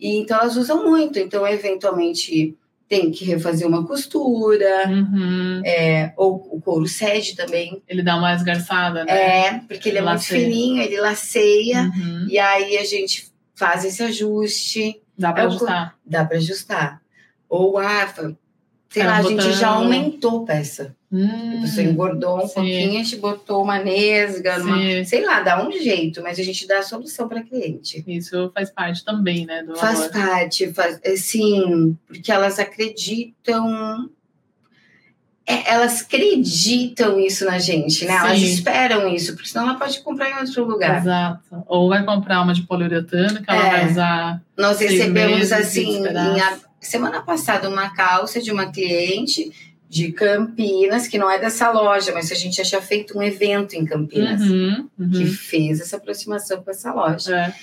E então elas usam muito, então eventualmente tem que refazer uma costura, Uhum. é, ou o couro cede também, Ele dá uma esgarçada, né? é, porque ele é muito Laceia. fininho, ele laceia, Uhum. e aí a gente faz esse ajuste, Dá pra É o ajustar. dá para ajustar. Ou, ah, sei É, lá, a gente já aumentou peça. Hum. Pessoa engordou um sim. pouquinho, a gente botou uma nesga, uma- sei lá, dá um jeito, mas a gente dá a solução para cliente. Isso faz parte também, né? Do Faz labor. parte, faz, é, sim, porque elas acreditam. É, elas acreditam isso na gente, né? Elas Sim. esperam isso, porque senão ela pode comprar em outro lugar. Exato. Ou vai comprar uma de poliuretano que ela É. vai usar. Nós recebemos, meses, assim, a- semana passada, uma calça de uma cliente de Campinas, que não é dessa loja, mas a gente já tinha feito um evento em Campinas, Uhum, que uhum. fez essa aproximação com essa loja. É.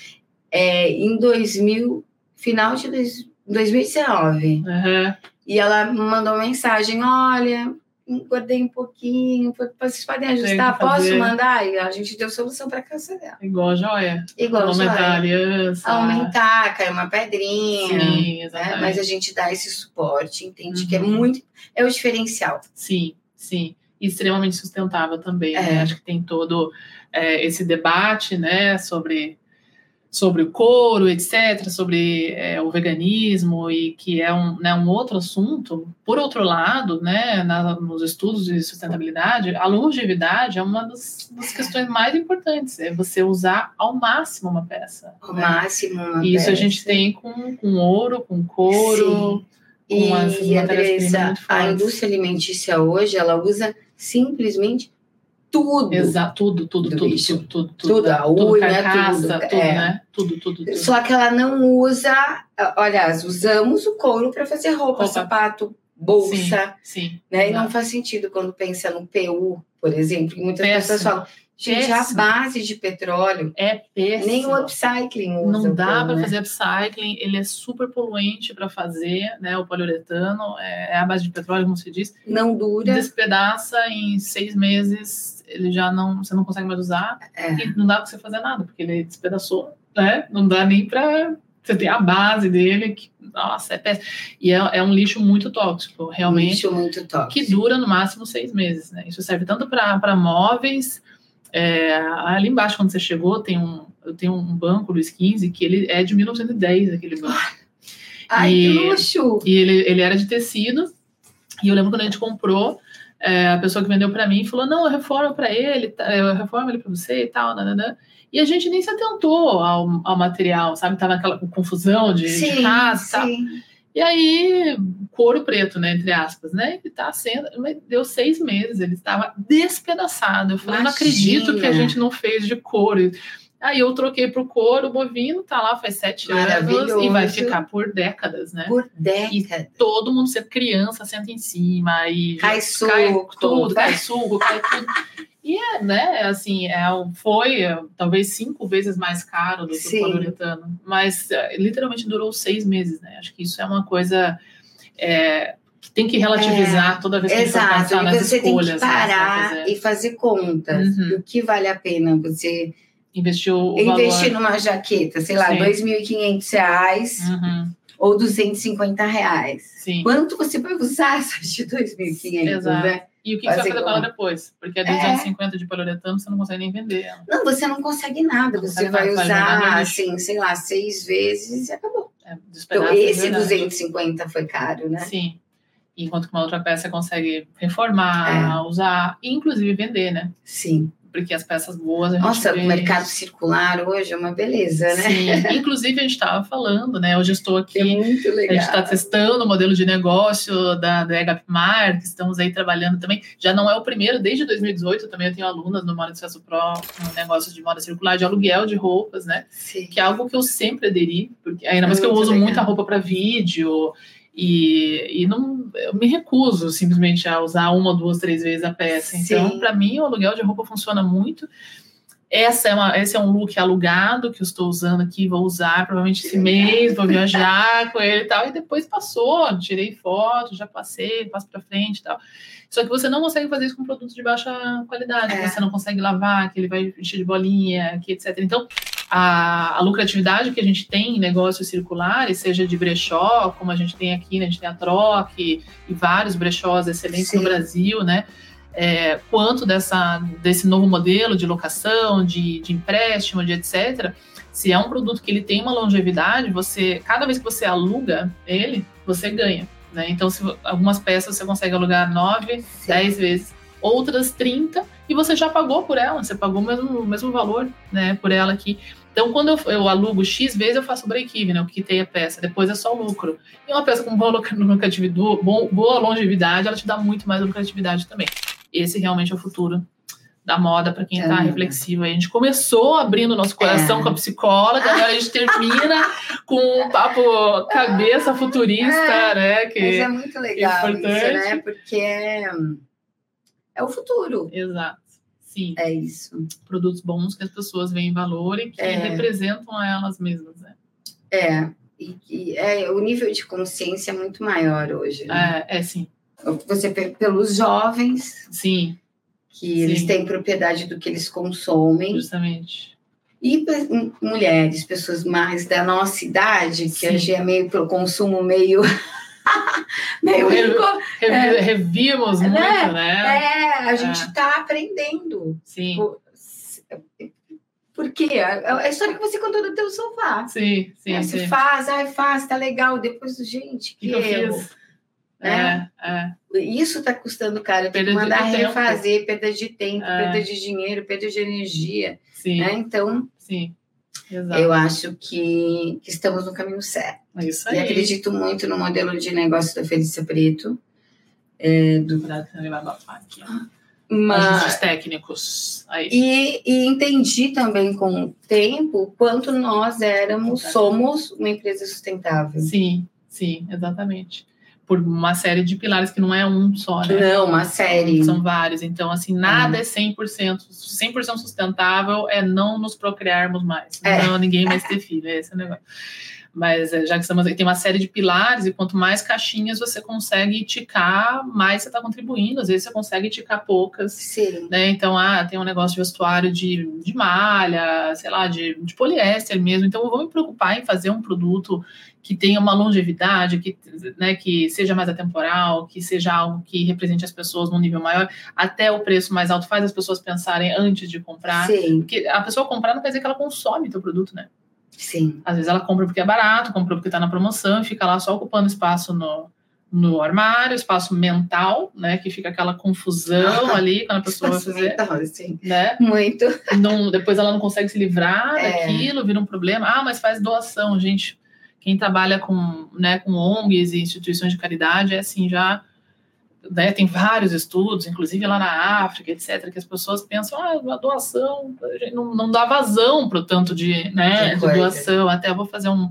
É, em 2000, final de dois- 2019. Uhum. E ela mandou mensagem: olha, engordei um pouquinho, vocês podem ajustar? Posso mandar? E a gente deu solução para a calça dela. Igual a joia. Igual Aumentar a joia. aliança. Aumentar, cai uma pedrinha. Sim, né? exatamente. Mas a gente dá esse suporte, entende que é Uhum. muito. É o diferencial. Sim, sim. E extremamente sustentável também. É. né? Acho que tem todo é, esse debate né, sobre, sobre o couro, etc., sobre é, o veganismo, e que é um, né, um outro assunto. Por outro lado, né, na- nos estudos de sustentabilidade, a longevidade é uma das, das questões mais importantes. É você usar ao máximo uma peça. Ao né? máximo. uma E isso a gente tem com, com ouro, com couro. Sim. com E, matérias-primas Andressa, muito a indústria alimentícia hoje, ela usa simplesmente tudo. Exato, tudo, tudo, do tudo, bicho. tudo, tudo, Tudo, a unha, carcaça, tudo, tudo, é. né? Tudo, tudo, tudo. Só que ela não usa, aliás, usamos o couro para fazer roupa, sapato, bolsa, Sim, né? E não faz sentido quando pensa no PU, por exemplo, que muitas pessoas falam, gente, a Péssimo. base de petróleo, É péssimo. nem o upcycling usa. Não dá para né? fazer upcycling, ele é super poluente para fazer, né? O poliuretano é, é a base de petróleo, como se diz. Não dura. Despedaça em seis meses, ele já não, você não consegue mais usar É. e não dá para você fazer nada, porque ele despedaçou, né? Não dá nem para você ter a base dele, que, nossa, é péssimo. E é, é um lixo muito tóxico, realmente. Lixo muito top. que dura no máximo seis meses, né? Isso serve tanto para móveis. é, ali embaixo, quando você chegou, tem um, eu tenho um banco Luiz XV que ele é de 1910, aquele banco. Ai, E- que luxo! E ele, ele era de tecido. E eu lembro quando a gente comprou, é, a pessoa que vendeu para mim falou: Não, eu reformo para ele, tá, eu reformo ele para você e tal. nananã. E a gente nem se atentou ao, ao material, sabe? Tava aquela confusão de, de Sim, casa e tal. E aí, couro preto, né? Entre aspas, né? Ele tá sendo. Deu seis meses, ele estava despedaçado. Eu falei, eu não acredito que a Imagina. gente não fez de couro. Aí eu troquei pro couro bovino, tá lá faz sete anos e vai ficar por décadas, né? Por décadas. Todo mundo, ser criança, senta em cima e Cai cai suco. tudo, cai suco, cai tudo. E é, né, assim, é, foi é, talvez cinco vezes mais caro do que o poliuretano, mas é, literalmente durou seis meses, né? Acho que isso é uma coisa é, que tem que relativizar toda vez que a gente for Exato, pensar e nas você tem escolhas. que né, que vai parar fazer. e fazer contas Uhum. do que vale a pena você Investiu o Investir valor. numa jaqueta, sei lá. 2.500 reais Uhum, ou 250 reais. sim. Quanto você vai usar essas de 2.500, Exato. né? E o que, que você vai Fazer com ela depois? Porque a É. 250 de poliuretano você não consegue nem vender ela. Não, você não consegue nada. Não Você consegue vai usar, lixo. assim, sei lá, seis vezes e acabou. É, Então, pedaços, esse verdade. 250 foi caro, né? Sim. Enquanto que uma outra peça você consegue reformar, É. usar, inclusive vender, né? Sim. Porque as peças boas a gente Nossa, vê. o mercado circular hoje é uma beleza, né? Sim. Inclusive a gente estava falando, né? Hoje eu estou aqui É muito A gente legal. está testando o modelo de negócio da, da Egapmar, que estamos aí trabalhando também. Já não é o primeiro, desde 2018 também eu tenho alunas no Moda de Sucesso Pro, no negócio de moda circular, de aluguel de roupas, né? Sim. Que é algo que eu sempre aderi, porque ainda mais que eu uso legal. muita roupa para vídeo e, e não, eu me recuso simplesmente a usar uma, duas, três vezes a peça. Então, Sim. para mim, o aluguel de roupa funciona muito. Essa é uma, esse é um look alugado que eu estou usando aqui, vou usar provavelmente esse mês, vou viajar com ele e tal. E depois passou, tirei foto, já passei, passo para frente e tal. Só que você não consegue fazer isso com produtos de baixa qualidade, É. você não consegue lavar, que ele vai encher de bolinha, que etc. Então, a, a lucratividade que a gente tem em negócios circulares, seja de brechó, como a gente tem aqui, né, a gente tem a Troc e vários brechós excelentes Sim. no Brasil, né? É, quanto dessa, desse novo modelo de locação, de, de empréstimo, de etc. Se é um produto que ele tem uma longevidade, você cada vez que você aluga ele, você ganha. Né? Então, se, algumas peças você consegue alugar 9, 10 vezes, outras 30, e você já pagou por ela, você pagou o mesmo, o mesmo valor né, por ela aqui. Então, quando eu, eu alugo X vezes, eu faço break-even, né? Eu quitei a peça, depois é só lucro. E uma peça com boa boa, longevidade, ela te dá muito mais lucratividade também. Esse realmente é o futuro da moda para quem está É. reflexivo. A gente começou abrindo nosso coração É. com a psicóloga, agora a gente termina com um papo cabeça futurista, É, né? Mas Que... é muito legal isso, importante. né? Porque é, o futuro. Exato. Sim, É isso. produtos bons que as pessoas veem valor e que É. representam a elas mesmas, né? É. E, e é, o nível de consciência é muito maior hoje. Né? É, é sim, Você pelos jovens, sim, que eles Sim. têm propriedade do que eles consomem, justamente. e mulheres, pessoas mais da nossa idade, que Sim. hoje é meio pelo consumo meio. meio Revi- É. Revimos Né? muito, né? É, a gente está aprendendo. Sim, Por- Por quê? A, a história que você contou do teu sofá. sim, sim. É, sim. Você faz, ai, faz, tá legal. Depois, gente, que, que, erro. fiz? né? É, é. Isso está custando caro. Tem que mandar tempo. refazer, perda de tempo, É. perda de dinheiro, perda de energia. Sim, né? Então, sim. Eu acho que, que estamos no caminho certo. É isso E aí. acredito muito no modelo de negócio da Felícia Preto. É, do, Cuidado que ele vai abafar aqui. ó. mas, técnicos. Aí. e, e entendi também com o tempo quanto nós éramos, somos uma empresa sustentável. Sim, sim, exatamente. Por uma série de pilares que não é um só, né? Não, uma série. São vários. Então, assim, nada é 100%. 100% sustentável é não nos procriarmos mais. É. Não, ninguém mais ter filho. Esse é o negócio. Mas é, já que estamos tem uma série de pilares, e quanto mais caixinhas você consegue ticar, mais você está contribuindo. Às vezes você consegue ticar poucas. Sim. Né? Então, ah, tem um negócio de vestuário de, de malha, sei lá, de, de poliéster mesmo. Então, eu vou me preocupar em fazer um produto que tenha uma longevidade, que, né, que seja mais atemporal, que seja algo que represente as pessoas num nível maior. Até o preço mais alto faz as pessoas pensarem antes de comprar. Sim, Porque a pessoa comprar não quer dizer que ela consome teu produto, né? Sim. Às vezes ela compra porque é barato, compra porque está na promoção e fica lá só ocupando espaço no, no armário, espaço mental, né? Que fica aquela confusão ali quando a pessoa vai fazer, Então, sim. né? Muito. Não, depois ela não consegue se livrar É. daquilo, vira um problema. Ah, mas faz doação, gente. Quem trabalha com, né, com ONGs e instituições de caridade é assim, já né, tem vários estudos, inclusive lá na África, etc., que as pessoas pensam, ah, a doação não, não dá vazão para o tanto de, né, De doação. Até vou fazer um,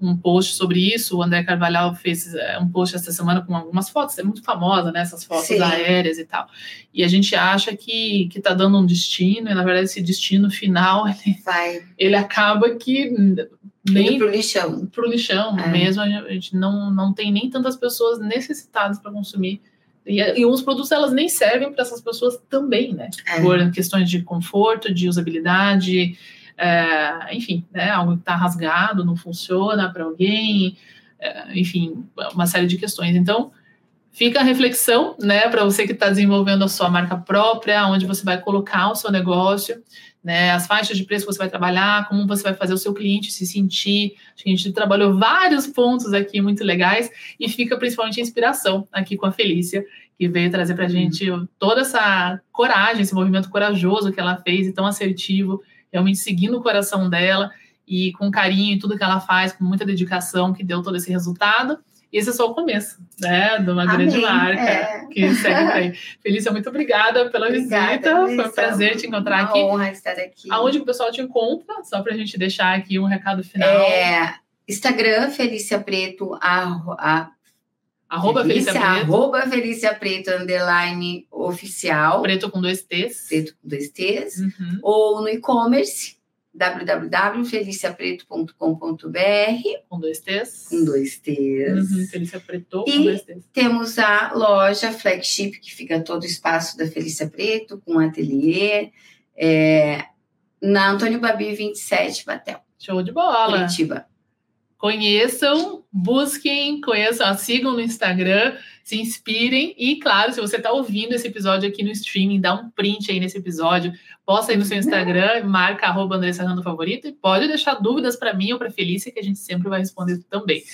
um post sobre isso. O André Carvalhal fez é, um post essa semana com algumas fotos, é muito famosa, né, essas fotos Sim. aéreas e tal. E a gente acha que que está dando um destino, e na verdade esse destino final ele, Vai ele acaba que nem indo pro lixão. pro lixão É. mesmo, a gente não, não tem nem tantas pessoas necessitadas para consumir. E, e uns produtos elas nem servem para essas pessoas também, né? É. Por questões de conforto, de usabilidade, é, enfim, né, algo que está rasgado, não funciona para alguém, é, enfim, uma série de questões. Então, fica a reflexão, né, para você que está desenvolvendo a sua marca própria, onde você vai colocar o seu negócio, né, as faixas de preço que você vai trabalhar, como você vai fazer o seu cliente se sentir. Acho que a gente trabalhou vários pontos aqui muito legais e fica principalmente a inspiração aqui com a Felícia, que veio trazer para a gente toda essa coragem, esse movimento corajoso que ela fez e tão assertivo, realmente seguindo o coração dela e com carinho em tudo que ela faz, com muita dedicação, que deu todo esse resultado. Esse é só o começo, né, de uma Amém. grande marca é. que segue aí. Felícia, muito obrigada pela obrigada, visita. Foi um prazer te encontrar uma aqui. honra estar aqui. Aonde o pessoal te encontra? Só para a gente deixar aqui um recado final. É, Instagram, Felícia Preto, a, a Arroba Felícia, Felícia Preto. Arroba Felícia Preto, underline oficial. Preto com dois T's. Preto com dois T's. Uhum. Ou no e-commerce, www.feliciapreto.com.br com dois T's. Com dois T's. Uhum, Felícia Preto e com dois T's. temos a loja flagship que fica todo o espaço da Felícia Preto com ateliê é, na Antônio Babi 27 Batel. Show de bola. Curitiba. Conheçam, busquem, conheçam, sigam no Instagram, se inspirem e, claro, se você está ouvindo esse episódio aqui no streaming, dá um print aí nesse episódio, posta aí no seu Instagram, marca arroba Andressa Rando Favorito e pode deixar dúvidas para mim ou para Felícia, que a gente sempre vai responder também.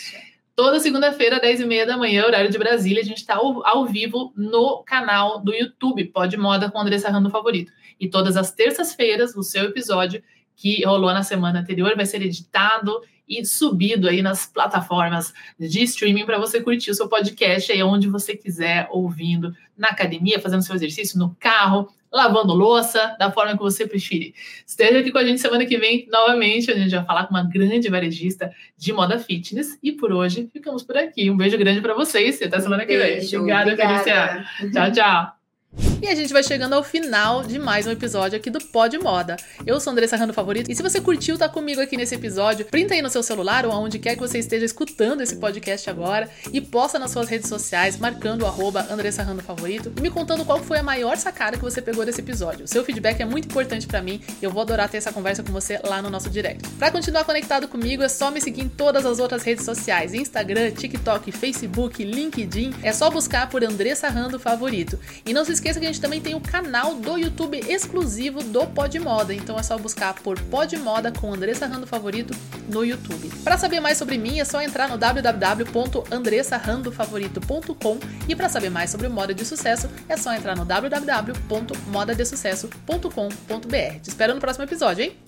Toda segunda-feira, 10h30 da manhã, horário de Brasília, a gente está ao, ao, vivo no canal do YouTube, Pode Moda com Andressa Rando Favorito. E todas as terças-feiras, o seu episódio que rolou na semana anterior vai ser editado e subido aí nas plataformas de streaming para você curtir o seu podcast aí onde você quiser, ouvindo, na academia, fazendo seu exercício, no carro, lavando louça, da forma que você preferir. Esteja aqui com a gente semana que vem, novamente, a gente vai falar com uma grande varejista de moda fitness. E por hoje, ficamos por aqui. Um beijo grande para vocês e até semana que vem. Obrigada, obrigada. Felícia. Tchau, tchau. E a gente vai chegando ao final de mais um episódio aqui do Pod Moda. Eu sou Andressa Rando Favorito e se você curtiu tá comigo aqui nesse episódio, printa aí no seu celular ou aonde quer que você esteja escutando esse podcast agora e posta nas suas redes sociais marcando o arroba Andressa Rando Favorito e me contando qual foi a maior sacada que você pegou desse episódio. O seu feedback é muito importante para mim e eu vou adorar ter essa conversa com você lá no nosso direct. Para continuar conectado comigo é só me seguir em todas as outras redes sociais, Instagram, TikTok, Facebook, LinkedIn. É só buscar por Andressa Rando Favorito. E não se esqueça esqueça que a gente também tem o canal do YouTube exclusivo do Pod Moda, então é só buscar por Pod Moda com Andressa Rando Favorito no YouTube. Para saber mais sobre mim é só entrar no www.andressarandofavorito.com e para saber mais sobre moda de sucesso é só entrar no www.modadesucesso.com.br. Te espero no próximo episódio, hein?